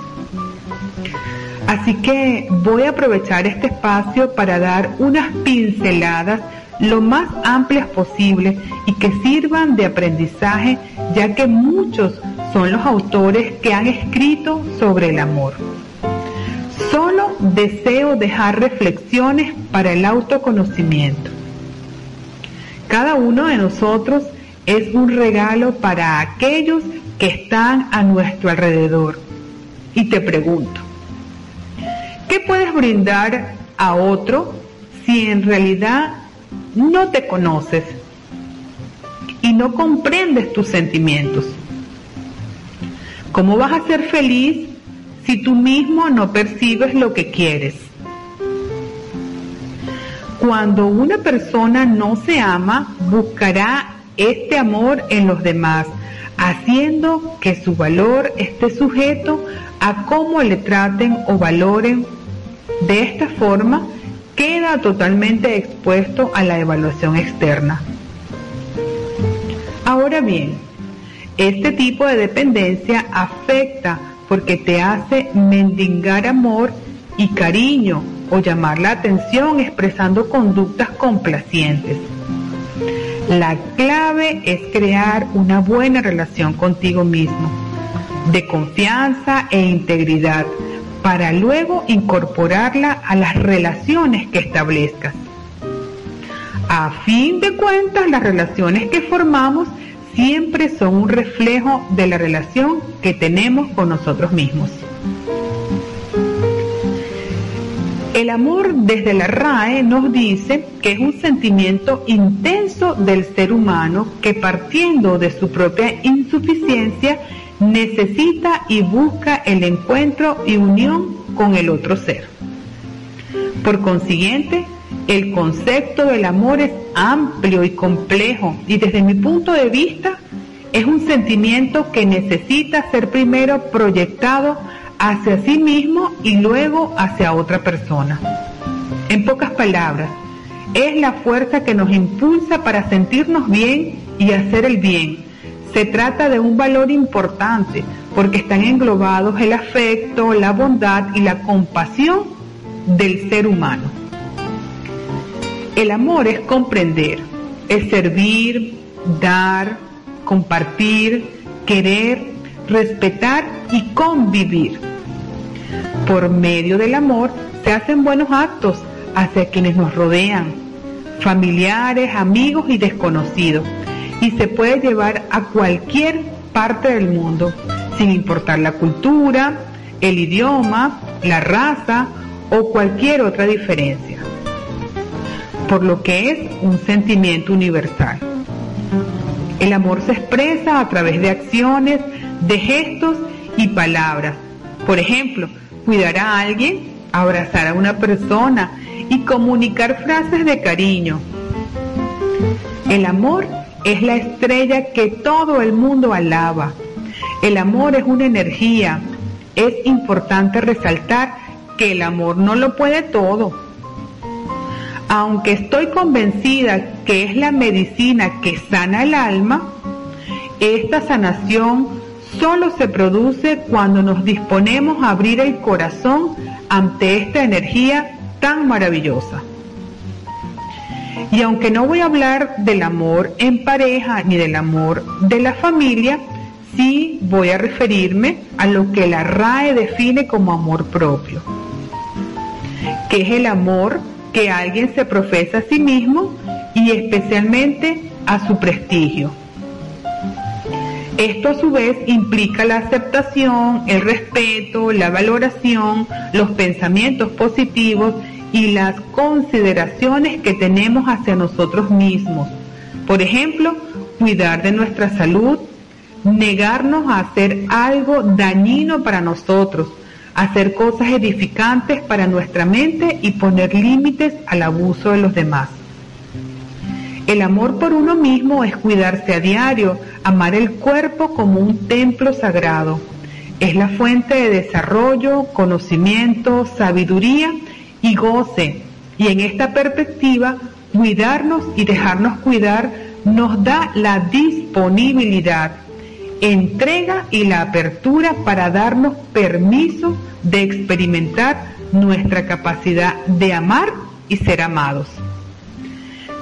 Así que voy a aprovechar este espacio para dar unas pinceladas lo más amplias posible y que sirvan de aprendizaje, ya que muchos son los autores que han escrito sobre el amor. Solo deseo dejar reflexiones para el autoconocimiento. Cada uno de nosotros es un regalo para aquellos que están a nuestro alrededor. Y te pregunto, ¿qué puedes brindar a otro si en realidad no te conoces y no comprendes tus sentimientos? ¿Cómo vas a ser feliz si tú mismo no percibes lo que quieres? Cuando una persona no se ama, buscará este amor en los demás, haciendo que su valor esté sujeto a cómo le traten o valoren. De esta forma, queda totalmente expuesto a la evaluación externa. Ahora bien, este tipo de dependencia afecta porque te hace mendigar amor y cariño o llamar la atención expresando conductas complacientes. La clave es crear una buena relación contigo mismo, de confianza e integridad, para luego incorporarla a las relaciones que establezcas. A fin de cuentas, las relaciones que formamos siempre son un reflejo de la relación que tenemos con nosotros mismos. El amor desde la RAE nos dice que es un sentimiento intenso del ser humano que partiendo de su propia insuficiencia necesita y busca el encuentro y unión con el otro ser. Por consiguiente, el concepto del amor es amplio y complejo y desde mi punto de vista es un sentimiento que necesita ser primero proyectado hacia sí mismo y luego hacia otra persona. En pocas palabras, es la fuerza que nos impulsa para sentirnos bien y hacer el bien. Se trata de un valor importante porque están englobados el afecto, la bondad y la compasión del ser humano. El amor es comprender, es servir, dar, compartir, querer, respetar y convivir. Por medio del amor se hacen buenos actos hacia quienes nos rodean, familiares, amigos y desconocidos, y se puede llevar a cualquier parte del mundo, sin importar la cultura, el idioma, la raza o cualquier otra diferencia, por lo que es un sentimiento universal. El amor se expresa a través de acciones, de gestos y palabras. Por ejemplo, cuidar a alguien, abrazar a una persona y comunicar frases de cariño. El amor es la estrella que todo el mundo alaba. El amor es una energía. Es importante resaltar que el amor no lo puede todo. Aunque estoy convencida que es la medicina que sana el alma, esta sanación solo se produce cuando nos disponemos a abrir el corazón ante esta energía tan maravillosa. Y aunque no voy a hablar del amor en pareja ni del amor de la familia, sí voy a referirme a lo que la RAE define como amor propio, que es el amor que alguien se profesa a sí mismo y especialmente a su prestigio. Esto a su vez implica la aceptación, el respeto, la valoración, los pensamientos positivos y las consideraciones que tenemos hacia nosotros mismos. Por ejemplo, cuidar de nuestra salud, negarnos a hacer algo dañino para nosotros, hacer cosas edificantes para nuestra mente y poner límites al abuso de los demás. El amor por uno mismo es cuidarse a diario, amar el cuerpo como un templo sagrado. Es la fuente de desarrollo, conocimiento, sabiduría y goce. Y en esta perspectiva, cuidarnos y dejarnos cuidar nos da la disponibilidad, entrega y la apertura para darnos permiso de experimentar nuestra capacidad de amar y ser amados.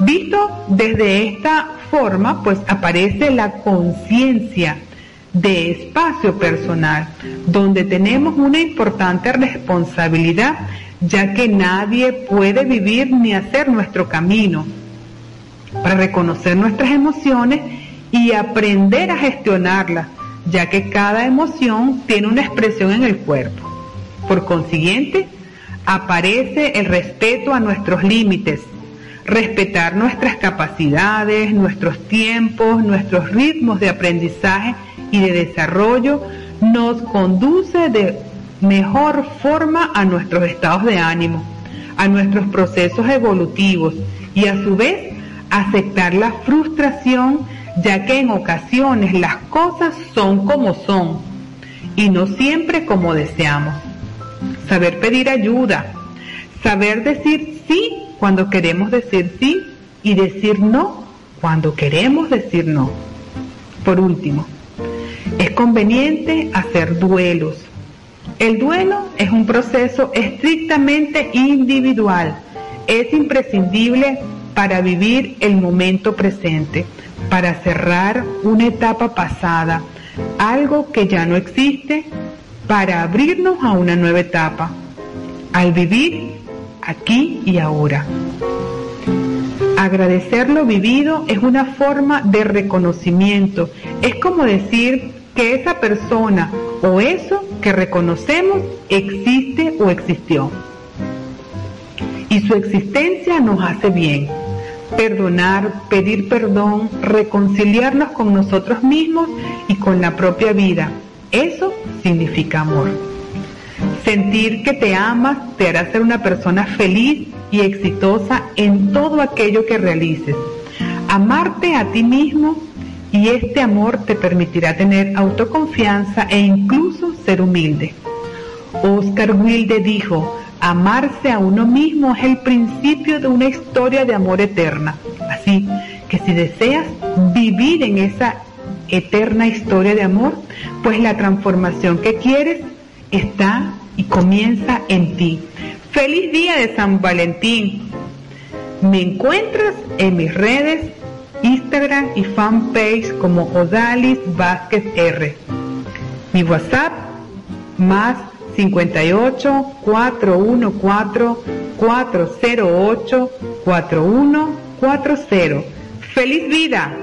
Visto desde esta forma, pues aparece la conciencia de espacio personal, donde tenemos una importante responsabilidad, ya que nadie puede vivir ni hacer nuestro camino. Para reconocer nuestras emociones y aprender a gestionarlas, ya que cada emoción tiene una expresión en el cuerpo. Por consiguiente, aparece el respeto a nuestros límites, respetar nuestras capacidades, nuestros tiempos, nuestros ritmos de aprendizaje y de desarrollo nos conduce de mejor forma a nuestros estados de ánimo, a nuestros procesos evolutivos y a su vez aceptar la frustración ya que en ocasiones las cosas son como son y no siempre como deseamos. Saber pedir ayuda, saber decir sí cuando queremos decir sí y decir no cuando queremos decir no. Por último, es conveniente hacer duelos. El duelo es un proceso estrictamente individual. Es imprescindible para vivir el momento presente, para cerrar una etapa pasada, algo que ya no existe, para abrirnos a una nueva etapa, al vivir aquí y ahora. Agradecer lo vivido es una forma de reconocimiento. Es como decir que esa persona o eso que reconocemos existe o existió. Y su existencia nos hace bien. Perdonar, pedir perdón, reconciliarnos con nosotros mismos y con la propia vida. Eso significa amor. Sentir que te amas te hará ser una persona feliz y exitosa en todo aquello que realices. Amarte a ti mismo y este amor te permitirá tener autoconfianza e incluso ser humilde. Oscar Wilde dijo, amarse a uno mismo es el principio de una historia de amor eterna. Así que si deseas vivir en esa eterna historia de amor, pues la transformación que quieres está y comienza en ti. Feliz día de San Valentín. Me encuentras en mis redes Instagram y fanpage como Odalis Vázquez R. Mi WhatsApp más 58 414 408 4140. ¡Feliz vida!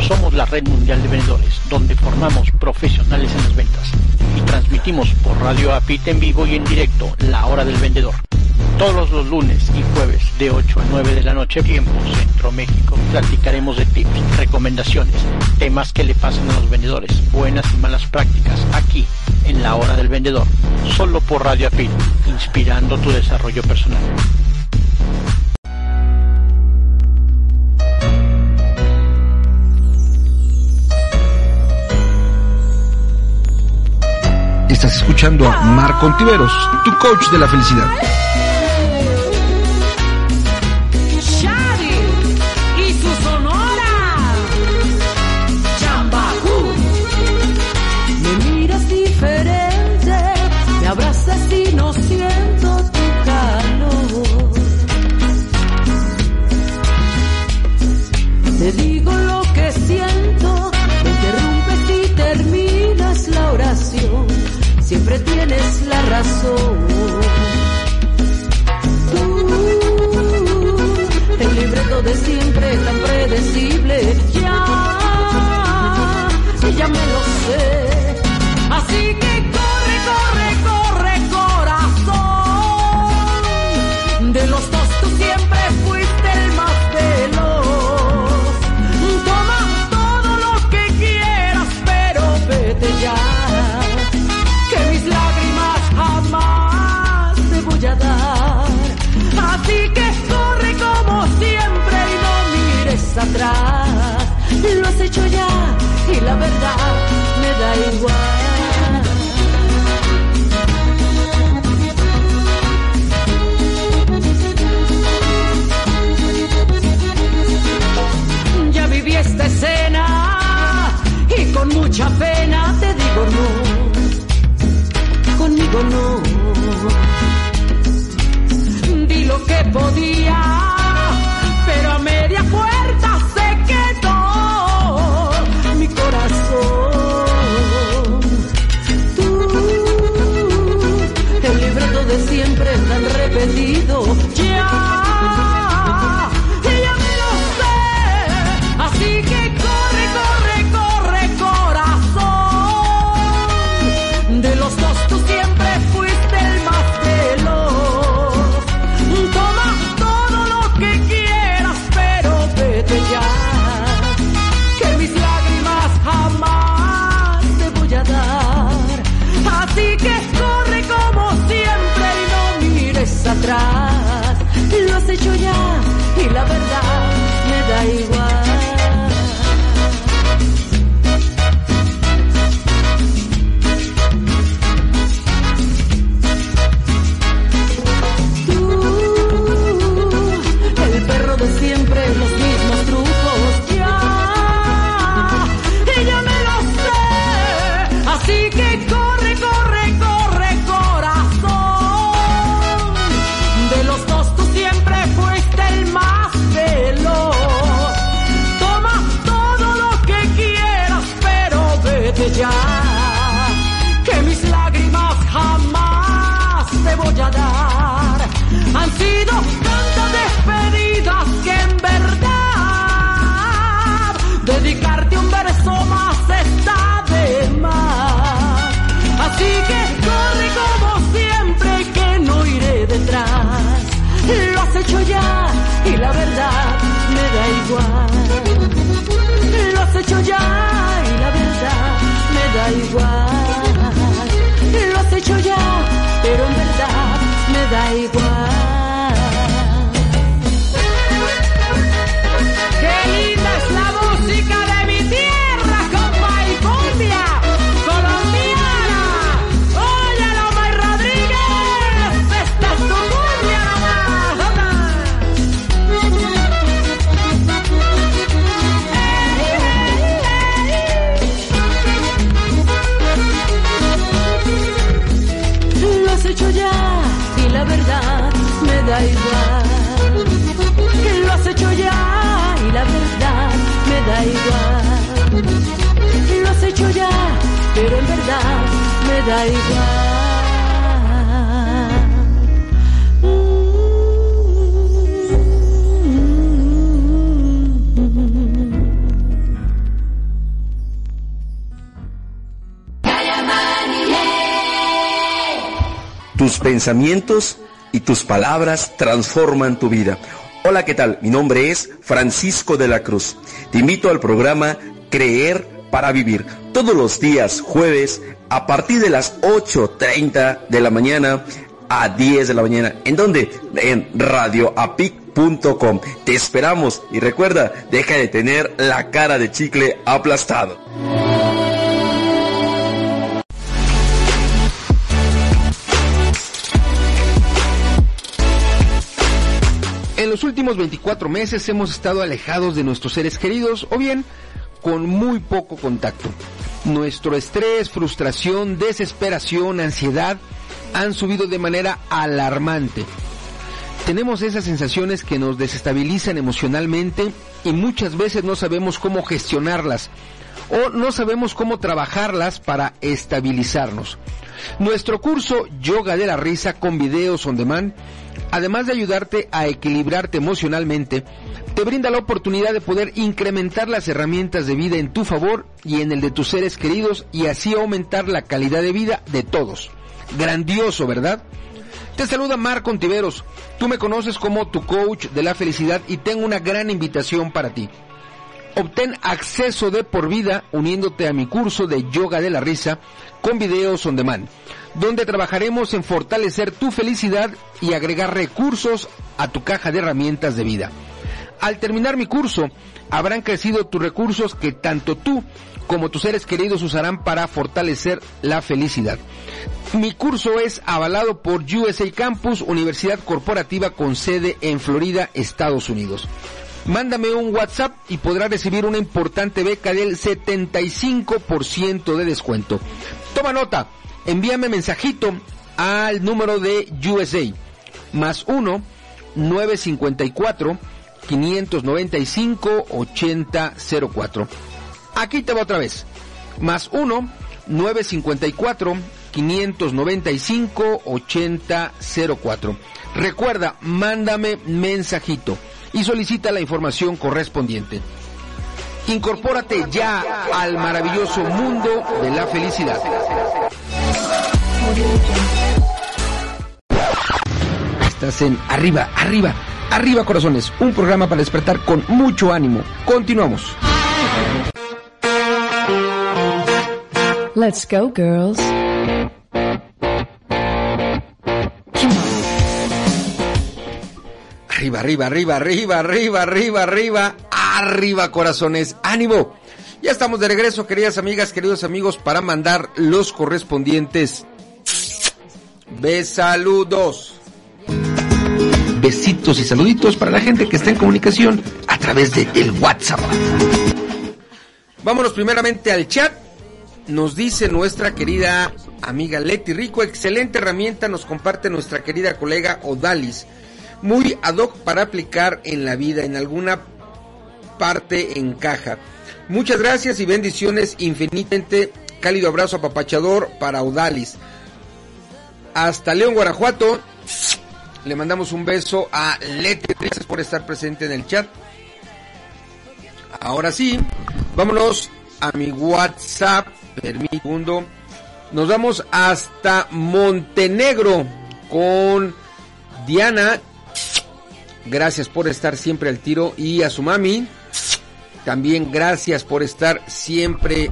Somos la red mundial de vendedores, donde formamos profesionales en las ventas y transmitimos por Radio APIT en vivo y en directo la hora del vendedor. Todos los lunes y jueves de 8 a 9 de la noche, tiempo Centro México, platicaremos de tips, recomendaciones, temas que le pasan a los vendedores, buenas y malas prácticas, aquí, en la hora del vendedor, solo por Radio Apil, inspirando tu desarrollo personal. Estás escuchando a Marco Ontiveros, tu coach de la felicidad. Te digo lo que siento, me interrumpes y terminas la oración. Siempre tienes la razón. Tú, el libreto de siempre tan predecible, ya, ya me lo sé. Así que Lo has hecho ya y la verdad me da igual. Ya viví esta escena y con mucha pena te digo no, conmigo no. La verdad me da igual. Tus pensamientos y tus palabras transforman tu vida. Hola, ¿qué tal? Mi nombre es Francisco de la Cruz. Te invito al programa Creer para vivir. Todos los días jueves a partir de las 8.30 de la mañana a 10 de la mañana. ¿En dónde? En radioapic.com. Te esperamos y recuerda, deja de tener la cara de chicle aplastado. En los últimos 24 meses hemos estado alejados de nuestros seres queridos o bien con muy poco contacto. Nuestro estrés, frustración, desesperación, ansiedad han subido de manera alarmante. Tenemos esas sensaciones que nos desestabilizan emocionalmente y muchas veces no sabemos cómo gestionarlas o no sabemos cómo trabajarlas para estabilizarnos. Nuestro curso Yoga de la Risa con videos on demand, además de ayudarte a equilibrarte emocionalmente, te brinda la oportunidad de poder incrementar las herramientas de vida en tu favor y en el de tus seres queridos y así aumentar la calidad de vida de todos. Grandioso, ¿verdad? Te saluda Marco Ontiveros. Tú me conoces como tu coach de la felicidad y tengo una gran invitación para ti. Obtén acceso de por vida uniéndote a mi curso de yoga de la risa con videos on demand, donde trabajaremos en fortalecer tu felicidad y agregar recursos a tu caja de herramientas de vida. Al terminar mi curso, habrán crecido tus recursos que tanto tú como tus seres queridos usarán para fortalecer la felicidad. Mi curso es avalado por USA Campus, Universidad Corporativa con sede en Florida, Estados Unidos. Mándame un WhatsApp y podrás recibir una importante beca del 75% de descuento. Toma nota, envíame mensajito al número de USA, más 1 954 595 8004. Aquí te va otra vez, más 1 954 595 8004. Recuerda, mándame mensajito y solicita la información correspondiente. Incorpórate ya al maravilloso mundo de la felicidad. Estás en Arriba, Arriba, Arriba Corazones, un programa para despertar con mucho ánimo. Continuamos. Let's go, girls. Arriba, arriba, arriba, arriba, arriba, arriba, arriba, arriba, corazones. ¡Ánimo! Ya estamos de regreso, queridas amigas, queridos amigos, para mandar los correspondientes besaludos. Besitos y saluditos para la gente que está en comunicación a través de el WhatsApp. Vámonos primeramente al chat. Nos dice nuestra querida amiga Leti Rico, excelente herramienta nos comparte nuestra querida colega Odalis muy ad hoc para aplicar en la vida, en alguna parte encaja. Muchas gracias y bendiciones infinitamente. Cálido abrazo apapachador para Odalis. Hasta León, Guanajuato. Le mandamos un beso a Leti. Gracias por estar presente en el chat. Ahora sí, vámonos a mi WhatsApp. Permítanme Nos vamos hasta Montenegro con Diana Gracias por estar siempre al tiro. Y a su mami, también gracias por estar siempre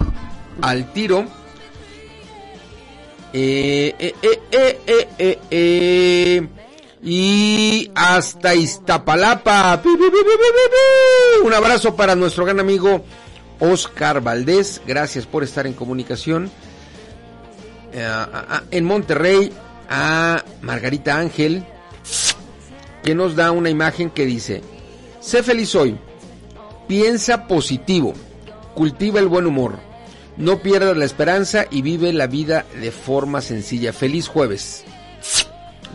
al tiro. Eh, eh, eh, y hasta Iztapalapa. Un abrazo para nuestro gran amigo Oscar Valdés. Gracias por estar en comunicación. en Monterrey a Margarita Ángel que nos da una imagen que dice, sé feliz hoy, piensa positivo, cultiva el buen humor, no pierdas la esperanza y vive la vida de forma sencilla. Feliz jueves.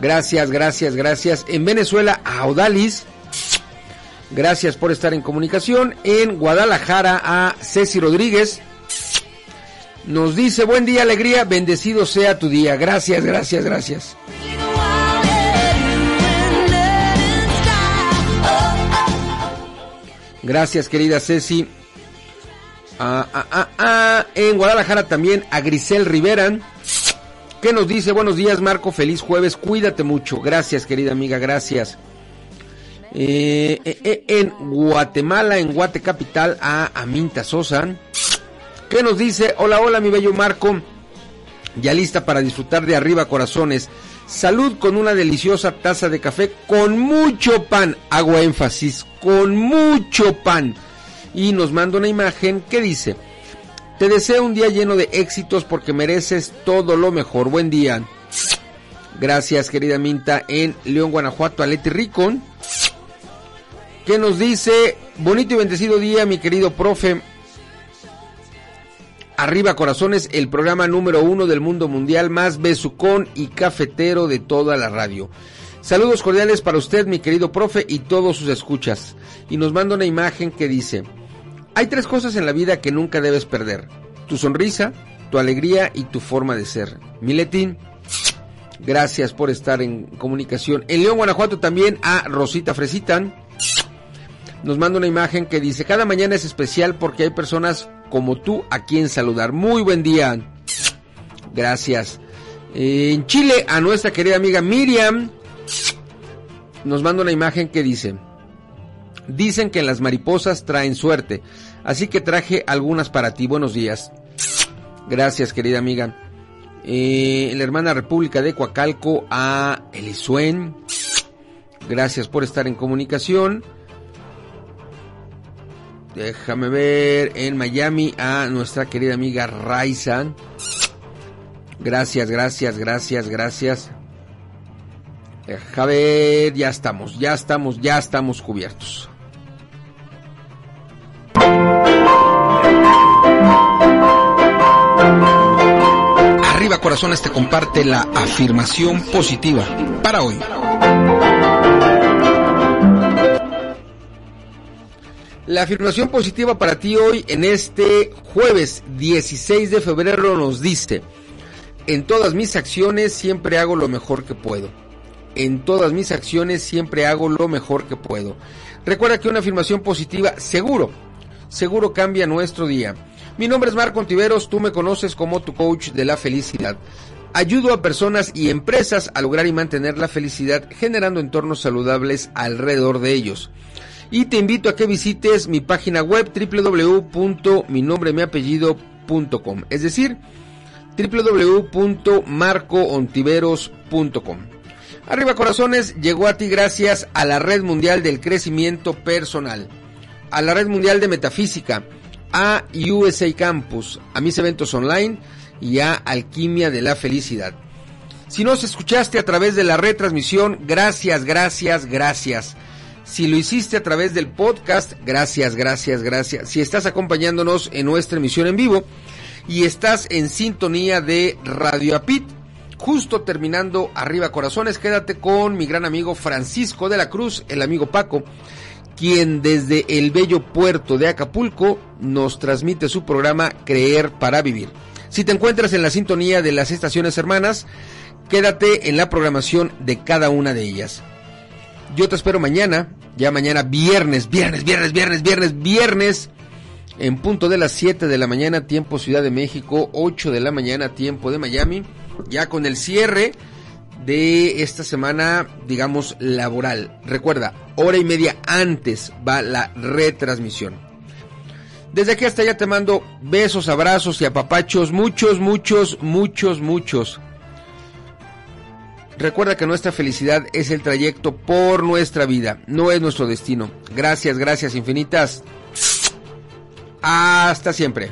Gracias, gracias, gracias. En Venezuela, a Odalis. Gracias por estar en comunicación. En Guadalajara, a Ceci Rodríguez. Nos dice, buen día, alegría, bendecido sea tu día. Gracias, gracias, gracias. Gracias, querida Ceci. Ah, ah, ah, en Guadalajara también a Grisel Rivera, que nos dice, buenos días Marco, feliz jueves, cuídate mucho. Gracias, querida amiga, gracias. Eh, eh, eh, en Guatemala, en Guate Capital, a Aminta Sosa, que nos dice, hola, hola, mi bello Marco, ya lista para disfrutar de arriba corazones. Salud con una deliciosa taza de café con mucho pan. Hago énfasis, con mucho pan. Y nos manda una imagen que dice, te deseo un día lleno de éxitos porque mereces todo lo mejor. Buen día. Gracias, querida Minta, en León, Guanajuato, Aleti Ricón. ¿Qué nos dice? Bonito y bendecido día, mi querido profe. Arriba Corazones, el programa número uno del mundo mundial, más besucón y cafetero de toda la radio. Saludos cordiales para usted, mi querido profe, y todos sus escuchas. Y nos manda una imagen que dice, hay tres cosas en la vida que nunca debes perder. Tu sonrisa, tu alegría y tu forma de ser. Miletín, gracias por estar en comunicación. En León, Guanajuato también a Rosita Fresitan. Nos manda una imagen que dice, cada mañana es especial porque hay personas como tú a quien saludar. Muy buen día. Gracias. En Chile, a nuestra querida amiga Miriam, nos manda una imagen que dice, dicen que las mariposas traen suerte, así que traje algunas para ti. Buenos días. Gracias, querida amiga. Eh, la hermana República de Coacalco a Elisuen. Gracias por estar en comunicación. Déjame ver en Miami a nuestra querida amiga Raiza. Gracias, gracias, gracias, gracias. Deja ver, ya estamos, ya estamos, ya estamos cubiertos. Arriba Corazones te comparte la afirmación positiva para hoy. La afirmación positiva para ti hoy en este jueves 16 de febrero nos dice, en todas mis acciones siempre hago lo mejor que puedo. En todas mis acciones siempre hago lo mejor que puedo. Recuerda que una afirmación positiva seguro, seguro cambia nuestro día. Mi nombre es Marco Ontiveros, tú me conoces como tu coach de la felicidad. Ayudo a personas y empresas a lograr y mantener la felicidad generando entornos saludables alrededor de ellos. Y te invito a que visites mi página web www.minombremiapellido.com, es decir, www.marcoontiveros.com. Arriba Corazones llegó a ti gracias a la Red Mundial del Crecimiento Personal, a la Red Mundial de Metafísica, a USA Campus, a mis eventos online y a Alquimia de la Felicidad. Si nos escuchaste a través de la retransmisión, gracias, gracias, gracias. Si lo hiciste a través del podcast, gracias, gracias, gracias. Si estás acompañándonos en nuestra emisión en vivo y estás en sintonía de Radio Apit, justo terminando Arriba Corazones, quédate con mi gran amigo Francisco de la Cruz, el amigo Paco, quien desde el bello puerto de Acapulco nos transmite su programa Creer para Vivir. Si te encuentras en la sintonía de las estaciones hermanas, quédate en la programación de cada una de ellas. Yo te espero mañana, ya mañana viernes, viernes, viernes, viernes, viernes, viernes, en punto de las 7 de la mañana, tiempo Ciudad de México, 8 de la mañana, tiempo de Miami, ya con el cierre de esta semana, digamos, laboral. Recuerda, hora y media antes va la retransmisión. Desde aquí hasta allá te mando besos, abrazos y apapachos, muchos, muchos, muchos, muchos. Recuerda que nuestra felicidad es el trayecto por nuestra vida, no es nuestro destino. Gracias, gracias infinitas. Hasta siempre.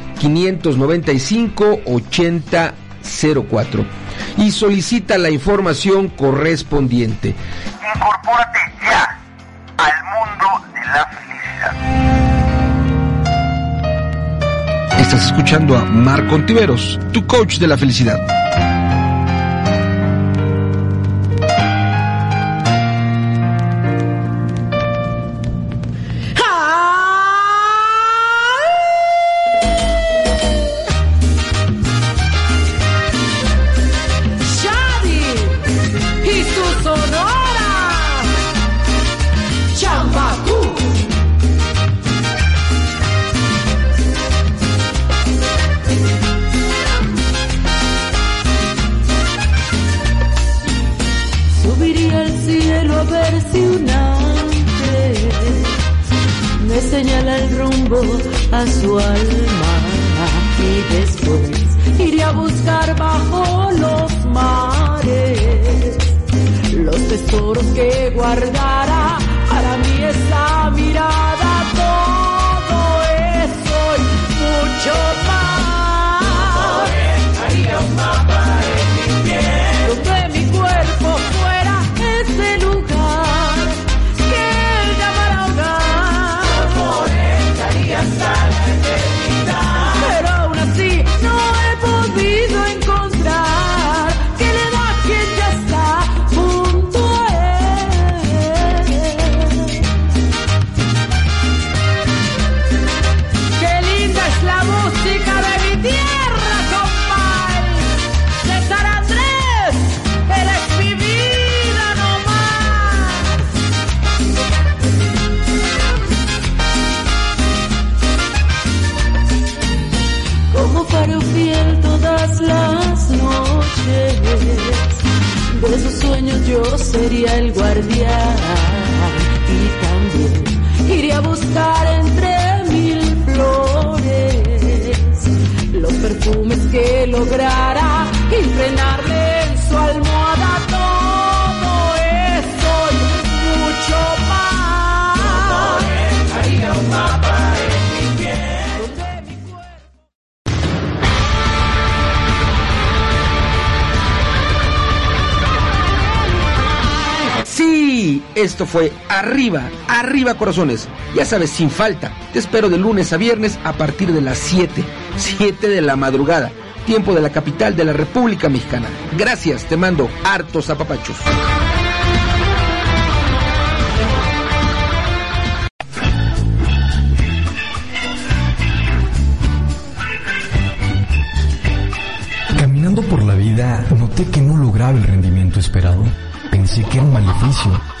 595 8004 y solicita la información correspondiente. Incorpórate ya al mundo de la felicidad. Estás escuchando a Marco Ontiveros, tu coach de la felicidad. Fue Arriba, Arriba Corazones. Ya sabes, sin falta. Te espero de lunes a viernes a partir de las 7, 7 de la madrugada, tiempo de la capital de la República Mexicana. Gracias, te mando hartos apapachos. Caminando por la vida, noté que no lograba el rendimiento esperado. Pensé que era un maleficio.